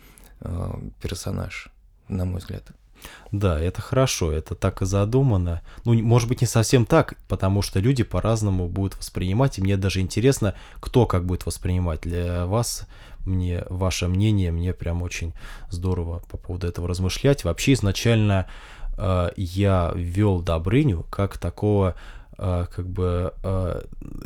а, персонаж, на мой взгляд. Да, это хорошо, это так и задумано. Ну, может быть, не совсем так, потому что люди по-разному будут воспринимать, и мне даже интересно, кто как будет воспринимать. Для вас, мне ваше мнение, мне прям очень здорово по поводу этого размышлять. Вообще, изначально э, я ввел Добрыню как такого э, как бы э,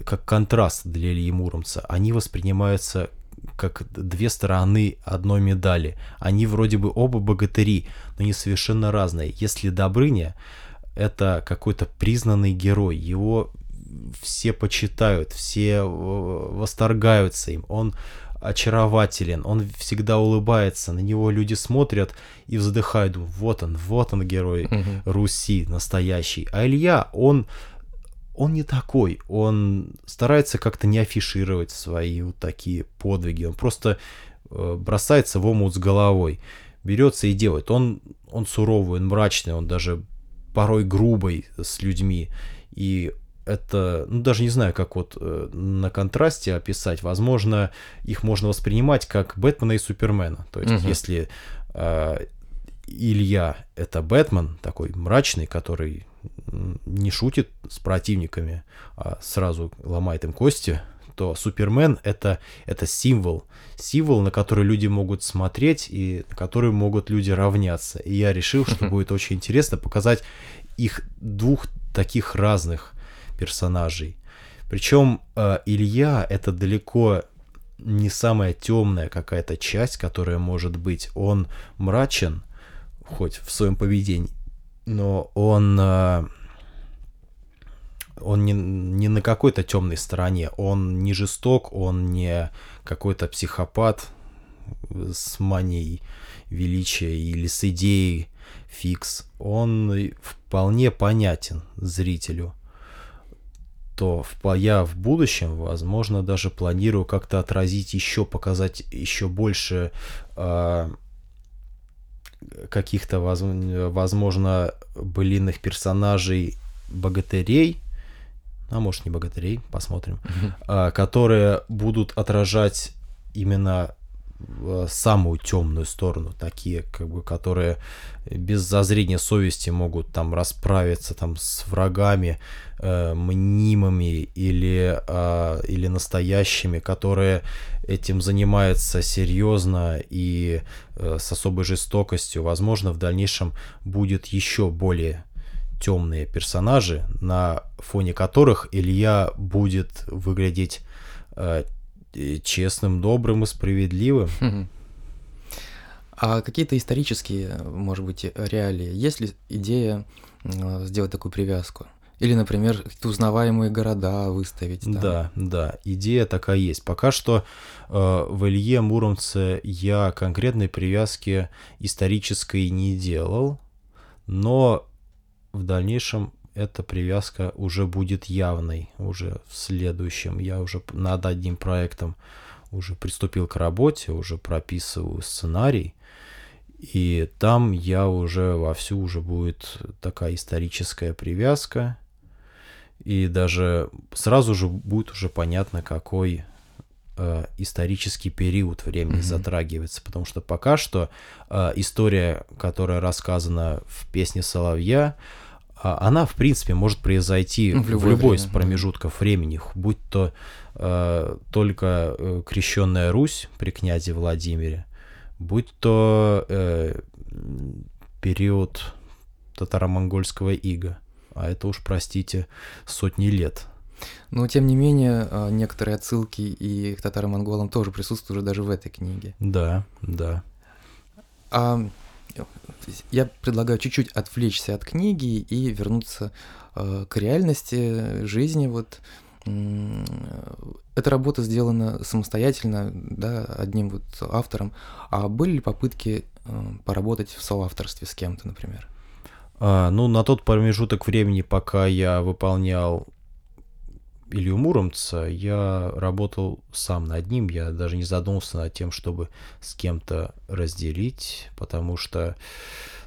как контраст для Ильи Муромца. Они воспринимаются как две стороны одной медали. Они вроде бы оба богатыри, но они совершенно разные. Если Добрыня это какой-то признанный герой, его все почитают, все э, восторгаются им, он очарователен, он всегда улыбается, на него люди смотрят и вздыхают, вот он, вот он герой угу. Руси настоящий. А Илья, он он не такой, он старается как-то не афишировать свои вот такие подвиги, он просто э, бросается в омут с головой, берется и делает. Он, он суровый, он мрачный, он даже порой грубый с людьми, и это, ну даже не знаю, как вот э, на контрасте описать. Возможно, их можно воспринимать как Бэтмена и Супермена. То есть, угу. если э, Илья это Бэтмен, такой мрачный, который не шутит с противниками, а сразу ломает им кости, то Супермен это, это символ. Символ, на который люди могут смотреть и на который могут люди равняться. И я решил, что будет очень интересно показать их двух таких разных персонажей. Причем э, Илья это далеко не самая темная какая-то часть, которая может быть. Он мрачен, хоть в своем поведении, но он, э, он не, не на какой-то темной стороне. Он не жесток, он не какой-то психопат с манией величия или с идеей фикс. Он вполне понятен зрителю то в, я в будущем, возможно, даже планирую как-то отразить еще, показать еще больше э, каких-то, возможно, былинных персонажей богатырей, а может не богатырей, посмотрим, э, которые будут отражать именно самую темную сторону, такие, как бы, которые без зазрения совести могут там расправиться там с врагами э, мнимыми или, э, или настоящими, которые этим занимаются серьезно и э, с особой жестокостью. Возможно, в дальнейшем будет еще более темные персонажи, на фоне которых Илья будет выглядеть э, честным, добрым и справедливым. А какие-то исторические, может быть, реалии? Есть ли идея сделать такую привязку? Или, например, какие-то узнаваемые города выставить. Там. Да, да, идея такая есть. Пока что э, в Илье Муромце я конкретной привязки исторической не делал, но в дальнейшем эта привязка уже будет явной, уже в следующем. Я уже над одним проектом уже приступил к работе, уже прописываю сценарий, и там я уже вовсю уже будет такая историческая привязка, и даже сразу же будет уже понятно, какой э, исторический период времени mm-hmm. затрагивается, потому что пока что э, история, которая рассказана в песне Соловья, а она, в принципе, может произойти в, в любой из промежутков времени, будь то э, только э, крещенная Русь при князе Владимире, будь то э, период татаро-монгольского ига, а это уж, простите, сотни лет. Но, тем не менее, э, некоторые отсылки и к татаро-монголам тоже присутствуют уже даже в этой книге. Да, да. А я предлагаю чуть-чуть отвлечься от книги и вернуться э, к реальности жизни. Вот э, эта работа сделана самостоятельно, да, одним вот автором. А были ли попытки э, поработать в соавторстве с кем-то, например? А, ну, на тот промежуток времени, пока я выполнял Илью Муромца, я работал сам над ним, я даже не задумался над тем, чтобы с кем-то разделить, потому что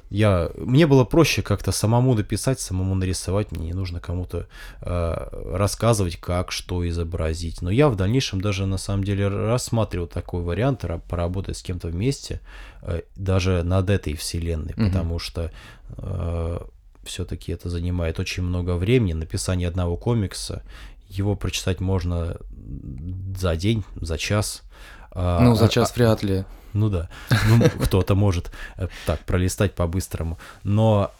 я, мне было проще как-то самому написать, самому нарисовать, мне не нужно кому-то э, рассказывать, как, что изобразить. Но я в дальнейшем даже на самом деле рассматривал такой вариант, поработать с кем-то вместе, э, даже над этой вселенной, mm-hmm. потому что э, все-таки это занимает очень много времени, написание одного комикса, его прочитать можно за день, за час. А, ну, за а, час а, вряд ли. Ну да, ну, кто-то может э, так пролистать по-быстрому. Но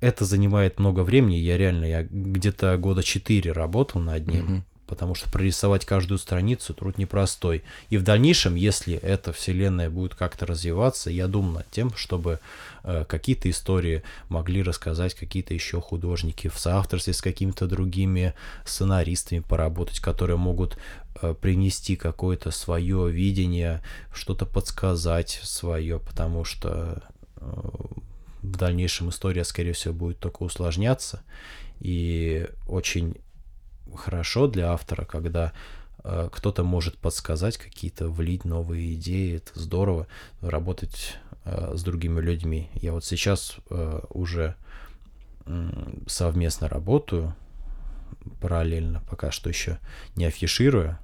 это занимает много времени. Я реально, я где-то года четыре работал над ним. Потому что прорисовать каждую страницу труд непростой. И в дальнейшем, если эта вселенная будет как-то развиваться, я думаю над тем, чтобы э, какие-то истории могли рассказать какие-то еще художники в соавторстве с какими-то другими сценаристами поработать, которые могут э, принести какое-то свое видение, что-то подсказать свое, потому что э, в дальнейшем история, скорее всего, будет только усложняться. И очень хорошо для автора, когда э, кто-то может подсказать какие-то, влить новые идеи. Это здорово работать э, с другими людьми. Я вот сейчас э, уже совместно работаю параллельно, пока что еще не афишируя,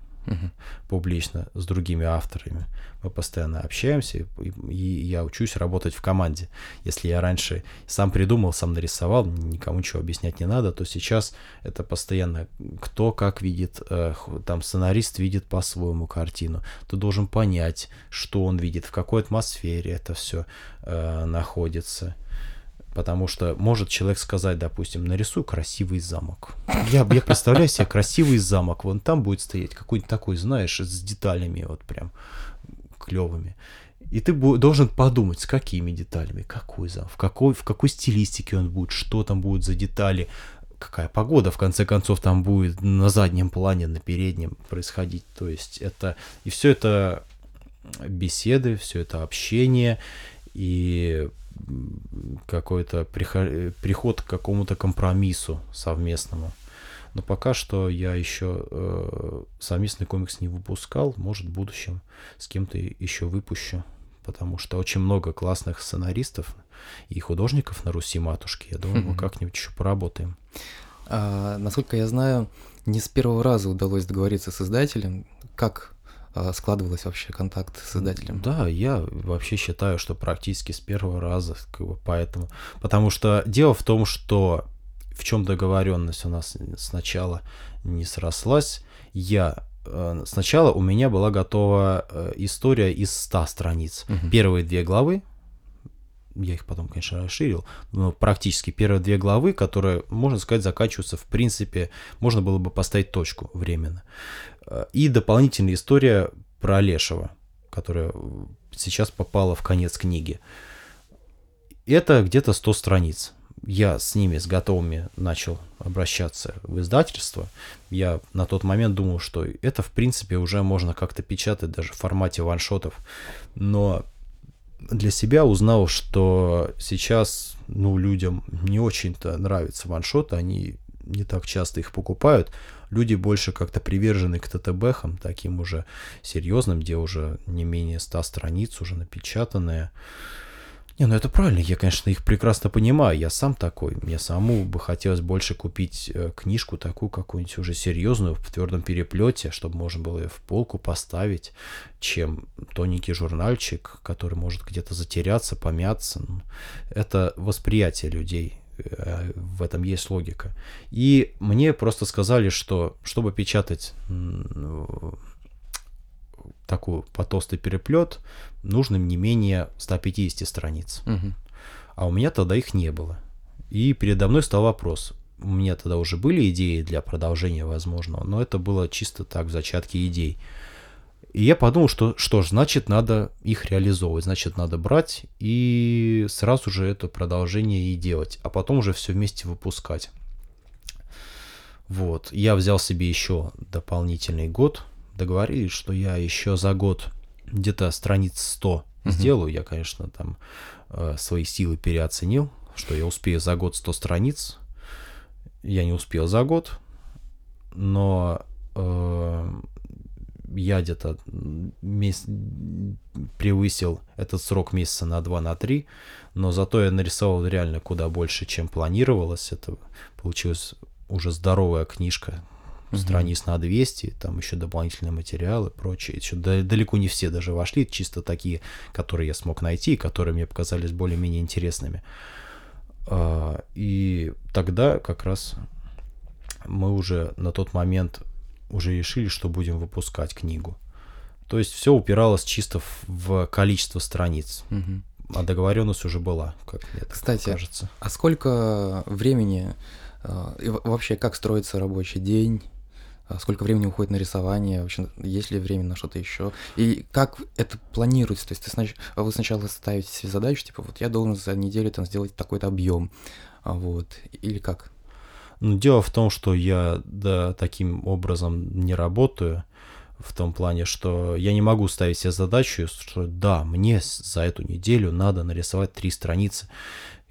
публично с другими авторами. Мы постоянно общаемся, и, и я учусь работать в команде. Если я раньше сам придумал, сам нарисовал, никому ничего объяснять не надо, то сейчас это постоянно кто как видит, э, там сценарист видит по-своему картину. Ты должен понять, что он видит, в какой атмосфере это все э, находится. Потому что может человек сказать, допустим, нарисуй красивый замок. Я, я представляю себе *laughs* красивый замок, вон там будет стоять какой-нибудь такой, знаешь, с деталями вот прям клевыми. И ты должен подумать, с какими деталями, какой замок, в какой, в какой стилистике он будет, что там будет за детали, какая погода, в конце концов, там будет на заднем плане, на переднем происходить. То есть это... И все это беседы, все это общение, и какой-то приход к какому-то компромиссу совместному. Но пока что я еще э, совместный комикс не выпускал. Может, в будущем с кем-то еще выпущу. Потому что очень много классных сценаристов и художников на Руси матушки. Я думаю, мы как-нибудь еще поработаем. А, насколько я знаю, не с первого раза удалось договориться с издателем. Как складывалось вообще контакт с издателем? Да, я вообще считаю, что практически с первого раза, поэтому. Потому что дело в том, что в чем договоренность у нас сначала не срослась. Я э, сначала у меня была готова э, история из 100 страниц. Угу. Первые две главы, я их потом, конечно, расширил, но практически первые две главы, которые, можно сказать, заканчиваются, в принципе, можно было бы поставить точку временно. И дополнительная история про Олешева, которая сейчас попала в конец книги. Это где-то 100 страниц. Я с ними, с готовыми начал обращаться в издательство. Я на тот момент думал, что это, в принципе, уже можно как-то печатать даже в формате ваншотов. Но для себя узнал, что сейчас, ну, людям не очень-то нравятся ваншоты, они не так часто их покупают. Люди больше как-то привержены к ТТБхам, таким уже серьезным, где уже не менее 100 страниц уже напечатанные. Не, ну это правильно, я, конечно, их прекрасно понимаю, я сам такой. Мне самому бы хотелось больше купить э, книжку такую какую-нибудь уже серьезную, в твердом переплете, чтобы можно было ее в полку поставить, чем тоненький журнальчик, который может где-то затеряться, помяться. Ну, это восприятие людей, э, в этом есть логика. И мне просто сказали, что чтобы печатать такую по толстый переплет, нужно не менее 150 страниц. Угу. А у меня тогда их не было. И передо мной стал вопрос. У меня тогда уже были идеи для продолжения возможного, но это было чисто так, в зачатке идей. И я подумал, что что ж, значит, надо их реализовывать, значит, надо брать и сразу же это продолжение и делать, а потом уже все вместе выпускать. Вот, я взял себе еще дополнительный год, договорились, что я еще за год где-то страниц 100 угу. сделаю. Я, конечно, там э, свои силы переоценил, что я успею за год 100 страниц. Я не успел за год, но э, я где-то месяц, превысил этот срок месяца на 2, на 3, но зато я нарисовал реально куда больше, чем планировалось. Это получилась уже здоровая книжка, угу. страниц на 200, там еще дополнительные материалы, прочее. Еще далеко не все даже вошли, чисто такие, которые я смог найти, которые мне показались более-менее интересными. А, и тогда как раз мы уже на тот момент уже решили, что будем выпускать книгу. То есть все упиралось чисто в количество страниц. Угу. А договоренность уже была, как мне Кстати, кажется. А сколько времени а, и вообще как строится рабочий день? А сколько времени уходит на рисование, вообще есть ли время на что-то еще, и как это планируется, то есть ты снач... вы сначала ставите себе задачу, типа вот я должен за неделю там сделать такой-то объем, а вот, или как? Ну, дело в том, что я да, таким образом не работаю, в том плане, что я не могу ставить себе задачу, что да, мне за эту неделю надо нарисовать три страницы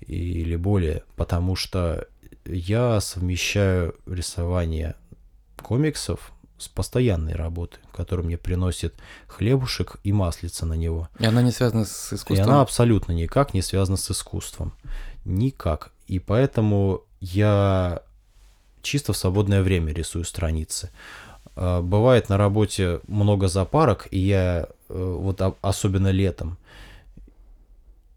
или более, потому что я совмещаю рисование комиксов с постоянной работой, которая мне приносит хлебушек и маслица на него. И она не связана с искусством? И она абсолютно никак не связана с искусством. Никак. И поэтому я чисто в свободное время рисую страницы. А, бывает на работе много запарок, и я э, вот особенно летом,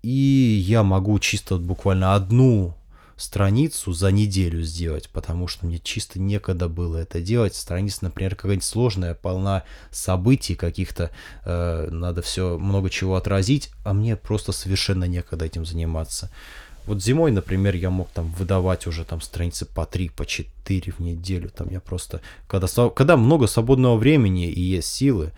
и я могу чисто буквально одну страницу за неделю сделать, потому что мне чисто некогда было это делать. Страница, например, какая-нибудь сложная, полна событий каких-то, э, надо все много чего отразить, а мне просто совершенно некогда этим заниматься. Вот зимой, например, я мог там выдавать уже там страницы по 3, по 4 в неделю. Там я просто... Когда, когда много свободного времени и есть силы,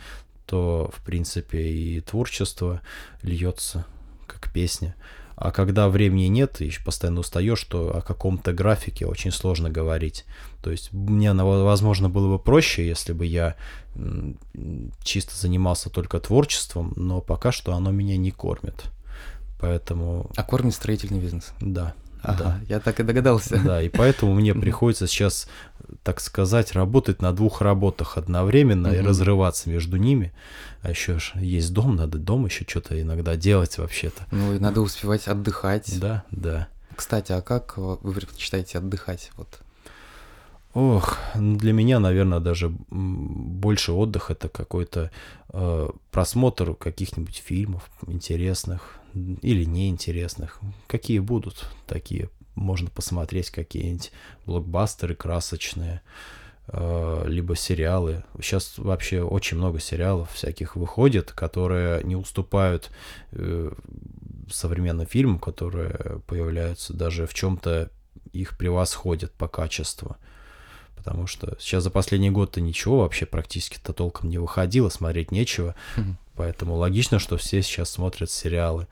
то, в принципе, и творчество льется как песня. А когда времени нет, и еще постоянно устаешь, то о каком-то графике очень сложно говорить. То есть мне, возможно, было бы проще, если бы я чисто занимался только творчеством, но пока что оно меня не кормит. Поэтому... А кормит строительный бизнес? Да. Ага, да. я так и догадался. Да, и поэтому мне *laughs* приходится сейчас, так сказать, работать на двух работах одновременно и разрываться между ними. А еще ж есть дом, надо дом еще что-то иногда делать вообще-то. Ну и надо успевать отдыхать. Да, да. Кстати, а как вы предпочитаете отдыхать? Вот. Ох, ну для меня, наверное, даже больше отдых это какой-то э, просмотр каких-нибудь фильмов интересных, или неинтересных. Какие будут, такие можно посмотреть какие-нибудь блокбастеры красочные, э, либо сериалы. Сейчас вообще очень много сериалов всяких выходит, которые не уступают э, современным фильмам, которые появляются, даже в чем-то их превосходят по качеству. Потому что сейчас за последний год-то ничего вообще практически-то толком не выходило, смотреть нечего. Поэтому логично, что все сейчас смотрят сериалы.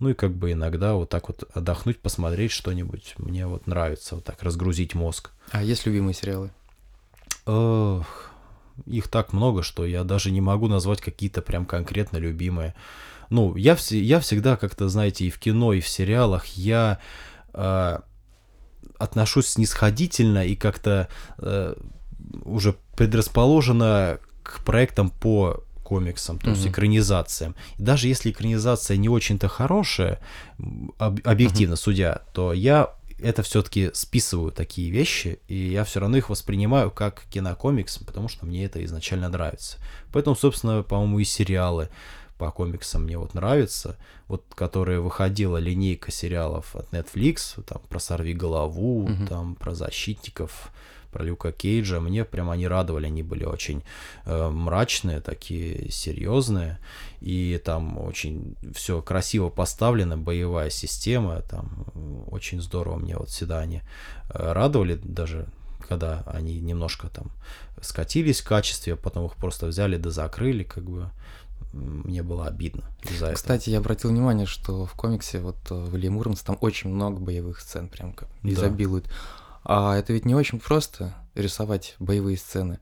Ну и как бы иногда вот так вот отдохнуть, посмотреть что-нибудь. Мне вот нравится вот так разгрузить мозг. А есть любимые сериалы? Ох, их так много, что я даже не могу назвать какие-то прям конкретно любимые. Ну, я, вс- я всегда как-то, знаете, и в кино, и в сериалах я э, отношусь снисходительно и как-то э, уже предрасположено к проектам по комиксам, то mm-hmm. есть экранизациям. И даже если экранизация не очень-то хорошая, об, объективно mm-hmm. судя, то я это все-таки списываю такие вещи, и я все равно их воспринимаю как кинокомикс, потому что мне это изначально нравится. Поэтому, собственно, по-моему, и сериалы по комиксам мне вот нравятся, вот которые выходила линейка сериалов от Netflix, там про сорви голову, mm-hmm. там про защитников, про Люка Кейджа, мне прям они радовали, они были очень э, мрачные, такие серьезные, и там очень все красиво поставлено, боевая система, там очень здорово мне вот всегда они э, радовали, даже когда они немножко там скатились в качестве, потом их просто взяли да закрыли, как бы мне было обидно из-за Кстати, этого. я обратил внимание, что в комиксе вот э, в Муромце там очень много боевых сцен, прям как изобилует. Да. А это ведь не очень просто рисовать боевые сцены.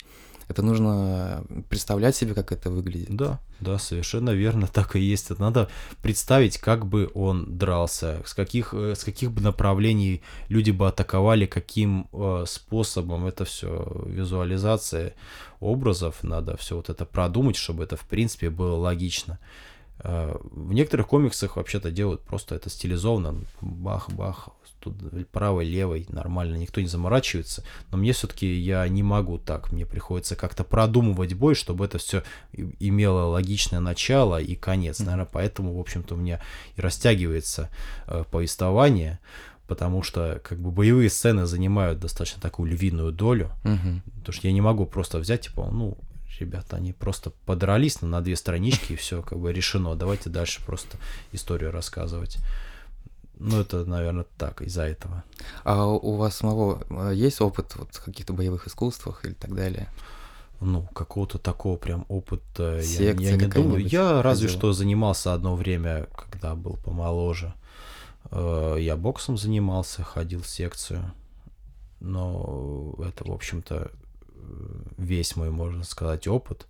Это нужно представлять себе, как это выглядит. Да, да, совершенно верно, так и есть. Это надо представить, как бы он дрался, с каких, э, с каких бы направлений люди бы атаковали, каким э, способом. Это все визуализация образов, надо все вот это продумать, чтобы это в принципе было логично. Э, в некоторых комиксах вообще-то делают просто это стилизованно, бах-бах, тут правой, левой, нормально, никто не заморачивается, но мне все-таки я не могу так, мне приходится как-то продумывать бой, чтобы это все имело логичное начало и конец, наверное, поэтому, в общем-то, у меня и растягивается э, повествование, потому что как бы боевые сцены занимают достаточно такую львиную долю, угу. потому что я не могу просто взять, типа, ну, ребята, они просто подрались на, на две странички, и все как бы решено. Давайте дальше просто историю рассказывать. Ну, это, наверное, так, из-за этого. А у вас самого э, есть опыт вот в каких-то боевых искусствах или так далее? Ну, какого-то такого прям опыта я, Секция я не думаю. Я разве ходила? что занимался одно время, когда был помоложе. Э, Я боксом занимался, ходил в секцию. Но это, в общем-то, э, весь мой, можно сказать, опыт.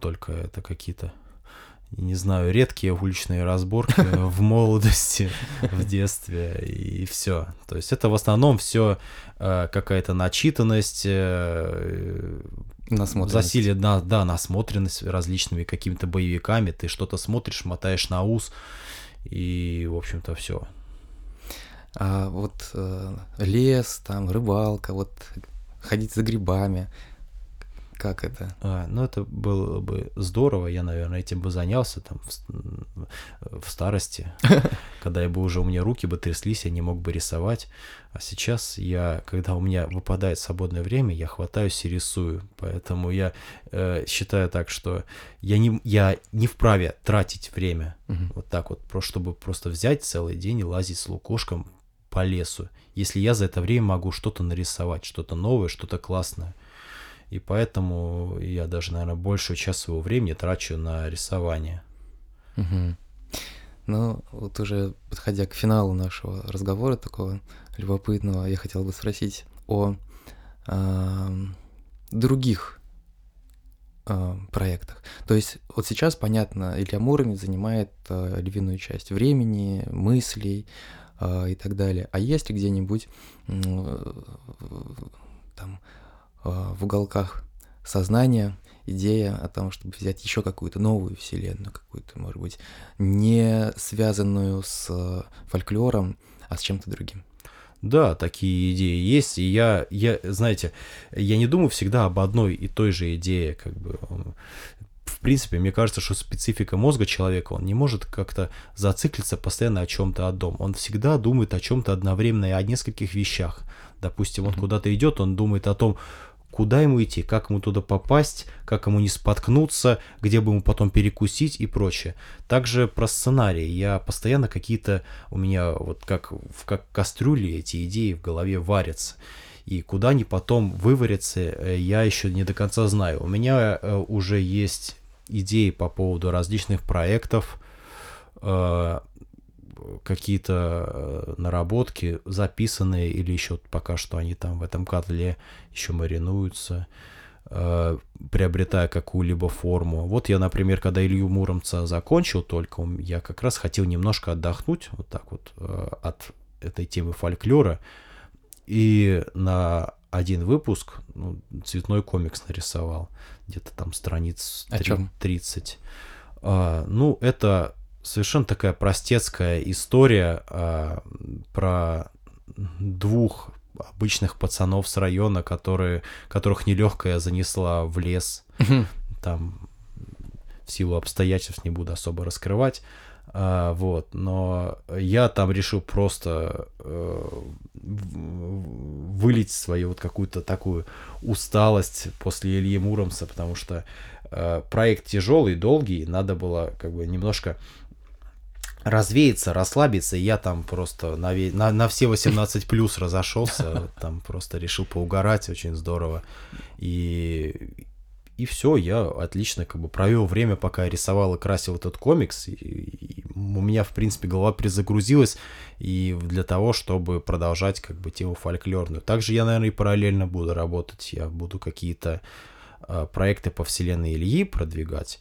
Только это какие-то, не знаю, редкие уличные разборки *laughs* в молодости, в детстве и все. То есть это в основном все какая-то начитанность, э, Насмотренность. засилие, на, да, насмотренность различными какими-то боевиками. Ты что-то смотришь, мотаешь на ус, и, в общем-то, все. А вот э, лес, там рыбалка, вот ходить за грибами, как это? А, ну, это было бы здорово, я, наверное, этим бы занялся там в, м, в старости, *laughs* когда я бы уже, у меня руки бы тряслись, я не мог бы рисовать. А сейчас я, когда у меня выпадает свободное время, я хватаюсь и рисую. Поэтому я э, считаю так, что я не, я не вправе тратить время Мгм. вот так вот, просто чтобы просто взять целый день и лазить с лукошком по лесу. Если я за это время могу что-то нарисовать, что-то новое, что-то классное. И поэтому я даже, наверное, большую часть своего времени трачу на рисование. Мгм. Ну, вот уже подходя к финалу нашего разговора, такого любопытного, я хотел бы спросить о ам, других а, проектах. То есть вот сейчас, понятно, Илья Муромец занимает а, львиную часть времени, мыслей а, и так далее. А есть ли где-нибудь э, там в уголках сознания идея о том, чтобы взять еще какую-то новую вселенную, какую-то, может быть, не связанную с э, фольклором, а с чем-то другим. Да, такие идеи есть, и я, я, знаете, я не думаю всегда об одной и той же идее, как бы. В принципе, мне кажется, что специфика мозга человека, он не может как-то зациклиться постоянно о чем-то одном. Он всегда думает о чем-то одновременно и о нескольких вещах. Допустим, он Мгм. куда-то идет, он думает о том, куда ему идти, как ему туда попасть, как ему не споткнуться, где бы ему потом перекусить и прочее. Также про сценарий. Я постоянно какие-то у меня вот как в как кастрюле эти идеи в голове варятся. И куда они потом выварятся, э, я еще не до конца знаю. У меня э, уже есть идеи по поводу различных проектов, э, какие-то э, наработки записанные или еще пока что они там в этом котле еще маринуются, э, приобретая какую-либо форму. Вот я, например, когда Илью Муромца закончил только, я как раз хотел немножко отдохнуть вот так вот э, от этой темы фольклора и на один выпуск ну, цветной комикс нарисовал, где-то там страниц О три- чём? 30. А, ну, это совершенно такая простецкая история а, про двух обычных пацанов с района, которые, которых нелегкая занесла в лес. Там в силу обстоятельств не буду особо раскрывать. А, вот, но я там решил просто э, вылить свою вот какую-то такую усталость после Ильи Муромца, потому что э, проект тяжелый, долгий, надо было как бы немножко развеяться, расслабиться, и я там просто на, на, на все 18 плюс разошелся, *laughs* там просто решил поугарать, очень здорово. И, и все, я отлично как бы провел время, пока я рисовал и красил этот комикс, и, и у меня, в принципе, голова перезагрузилась и для того, чтобы продолжать как бы тему фольклорную. Также я, наверное, и параллельно буду работать, я буду какие-то а, проекты по вселенной Ильи продвигать,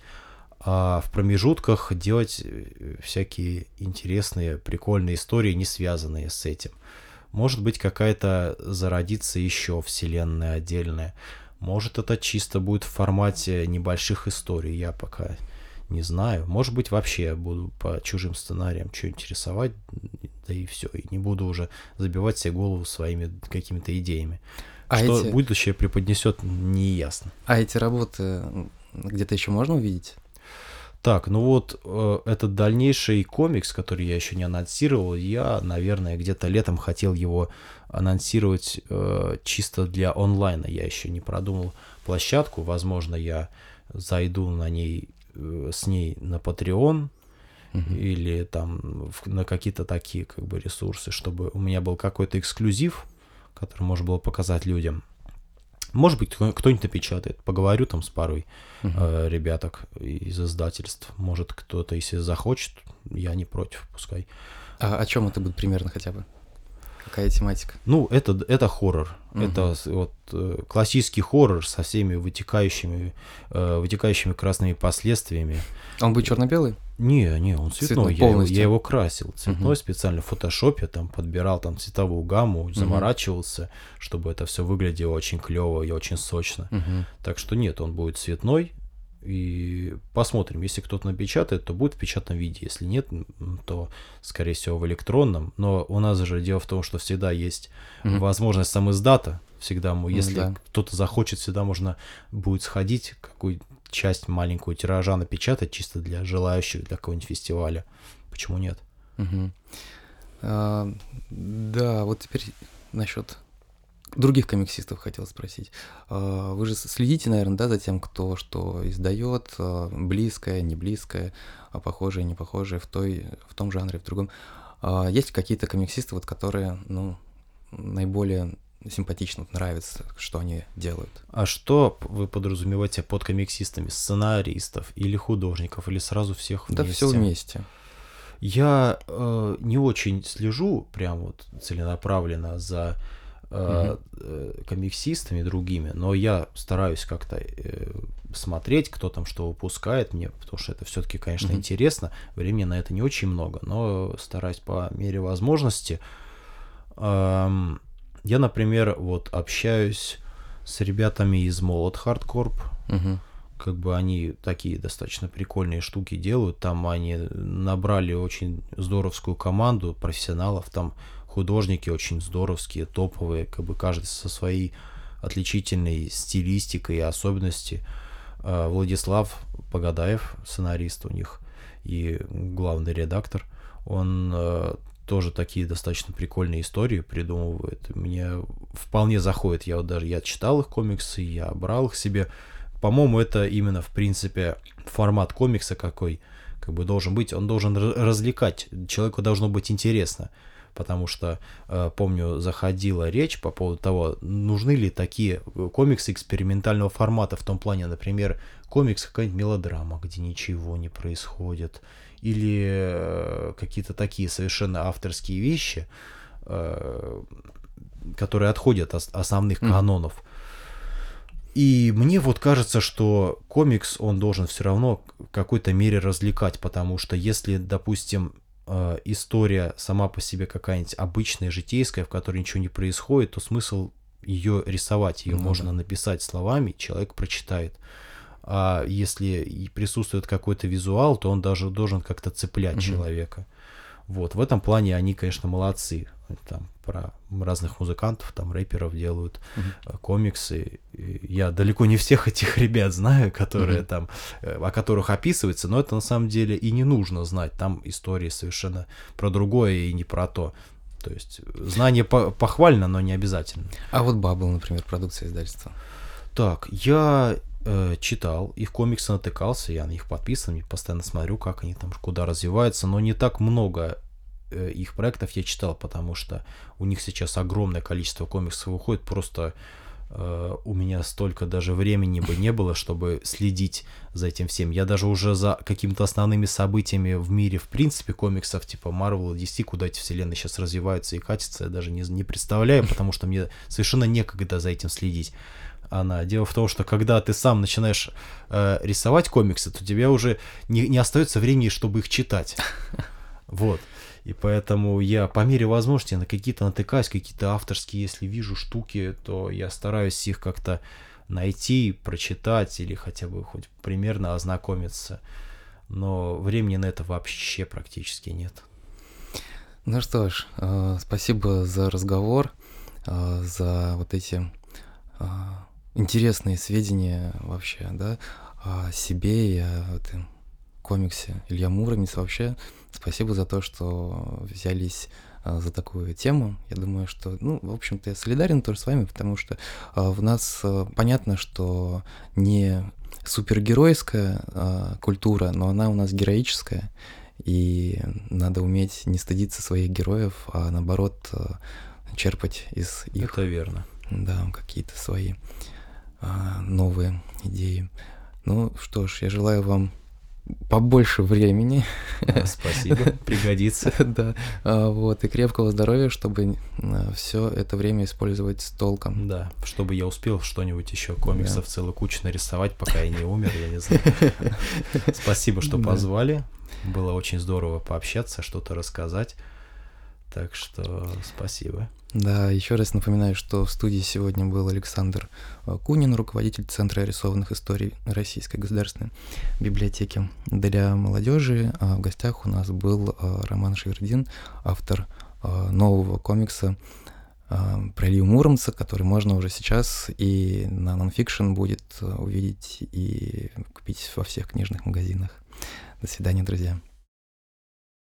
а в промежутках делать э, всякие интересные, прикольные истории, не связанные с этим. Может быть, какая-то зародится еще вселенная отдельная. Может, это чисто будет в формате небольших историй, я пока не знаю. Может быть, вообще буду по чужим сценариям что-нибудь рисовать, да и все. И не буду уже забивать себе голову своими какими-то идеями. А Что эти, будущее преподнесет, не ясно. а эти работы где-то еще можно увидеть? Так, ну вот э, этот дальнейший комикс, который я еще не анонсировал, я, наверное, где-то летом хотел его анонсировать э, чисто для онлайна. Я еще не продумал площадку. Возможно, я зайду на ней э, с ней на Patreon угу. или там на какие-то такие как бы ресурсы, чтобы у меня был какой-то эксклюзив, который можно было показать людям. Может быть, кто-нибудь напечатает. Поговорю там с парой uh э, ребяток из издательств. Может, кто-то, если захочет, я не против, пускай. А о чем это будет примерно хотя бы? Какая тематика? Ну, это, это хоррор. Угу. Это вот э, классический хоррор со всеми вытекающими, э, вытекающими красными последствиями. Он будет черно-белый? Не, не, он цветной. цветной я, его, я его красил. Цветной угу. специально в фотошопе, там подбирал там цветовую гамму, угу. заморачивался, чтобы это все выглядело очень клево и очень сочно. Угу. Так что нет, он будет цветной. И посмотрим, если кто-то напечатает, то будет в печатном виде. Если нет, то, скорее всего, в электронном. Но у нас же дело в том, что всегда есть mm-hmm. возможность сам издата. Всегда, если да. кто-то захочет, всегда можно будет сходить, какую часть маленькую тиража напечатать чисто для желающих, для какого-нибудь фестиваля. Почему нет? Угу. А, да, вот теперь насчет других комиксистов хотел спросить. А, вы же следите, наверное, да, за тем, кто что издает, а, близкое, не близкое, а похожее, не похожее в, той, в том жанре, в другом. Есть какие-то комиксисты, вот, которые, ну, наиболее симпатично нравится, что они делают. А что вы подразумеваете под комиксистами? Сценаристов или художников, или сразу всех вместе? Да, все вместе. Я э, не очень слежу прям вот целенаправленно за угу. комиксистами другими, но я стараюсь как-то э, смотреть, кто там что выпускает мне, потому что это все-таки, конечно, угу. интересно. Времени на это не очень много, но стараюсь по мере возможности. Я, например, вот общаюсь с ребятами из Молот Хардкорп. Угу. Как бы они такие достаточно прикольные штуки делают. Там они набрали очень здоровскую команду профессионалов. Там художники очень здоровские, топовые, как бы каждый со своей отличительной стилистикой и особенности. А, Владислав Погадаев, сценарист у них и главный редактор, он а, тоже такие достаточно прикольные истории придумывает. Мне вполне заходит. Я вот даже я читал их комиксы, я брал их себе. По-моему, это именно в принципе формат комикса какой как бы должен быть. Он должен развлекать. Человеку должно быть интересно потому что, э, помню, заходила речь по поводу того, нужны ли такие комиксы экспериментального формата, в том плане, например, комикс какая-нибудь мелодрама, где ничего не происходит, или э, какие-то такие совершенно авторские вещи, э, которые отходят от основных канонов. И мне вот кажется, что комикс, он должен все равно в какой-то мере развлекать, потому что если, допустим, э, история сама по себе какая-нибудь обычная, житейская, в которой ничего не происходит, то смысл ее рисовать, ее ну, можно да. написать словами, человек прочитает. А если присутствует какой-то визуал, то он даже должен как-то цеплять угу. человека. Вот, в этом плане они, конечно, молодцы. Там про разных музыкантов, там рэперов делают uh комиксы. Я далеко не всех этих *laughs* ребят знаю, которые uh там, э, о которых описывается, но это на самом деле и не нужно знать. Там истории совершенно про другое и не про то. То есть знание похвально, но не обязательно. А вот Бабл, например, продукция издательства. Так, я э, читал, их комиксы натыкался, я на них подписан, постоянно смотрю, как они там, куда развиваются, но не так много э, их проектов я читал, потому что у них сейчас огромное количество комиксов выходит, просто э, у меня столько даже времени бы не было, чтобы следить за этим всем. Я даже уже за какими-то основными событиями в мире, в принципе, комиксов типа Marvel DC, куда эти вселенные сейчас развиваются и катятся, я даже не, не представляю, потому что мне совершенно некогда за этим следить она. Дело в том, что когда ты сам начинаешь э, рисовать комиксы, то тебе уже не, не остается времени, чтобы их читать. *laughs* Вот. И поэтому я по мере возможности на какие-то натыкаюсь, какие-то авторские, если вижу штуки, то я стараюсь их как-то найти, прочитать или хотя бы хоть примерно ознакомиться. Но времени на это вообще практически нет. Ну что ж, э, спасибо за разговор, э, за вот эти э, интересные сведения вообще, да, о себе и о этом комиксе. Илья Муромец вообще спасибо за то, что взялись а, за такую тему. Я думаю, что, ну, в общем-то, я солидарен тоже с вами, потому что а, в нас а, понятно, что не супергеройская культура, но она у нас героическая. и надо уметь не стыдиться своих героев, а наоборот э, черпать из их... Это верно. Да, какие-то свои новые идеи. Ну что ж, я желаю вам побольше времени. Спасибо, *laughs* пригодится. Да, а, вот, и крепкого здоровья, чтобы все это время использовать с толком. Да, чтобы я успел что-нибудь еще комиксов да. целую кучу нарисовать, пока я не умер, я не знаю. *laughs* Спасибо, что позвали. Было очень здорово пообщаться, что-то рассказать. Так что спасибо. Да, еще раз напоминаю, что в студии сегодня был Александр э, Кунин, руководитель Центра рисованных историй Российской государственной библиотеки для молодежи. А в гостях у нас был э, Роман Шевердин, автор э, нового комикса про Илью Муромца, который можно уже сейчас и на нонфикшн будет увидеть и купить во всех книжных магазинах. До свидания, друзья.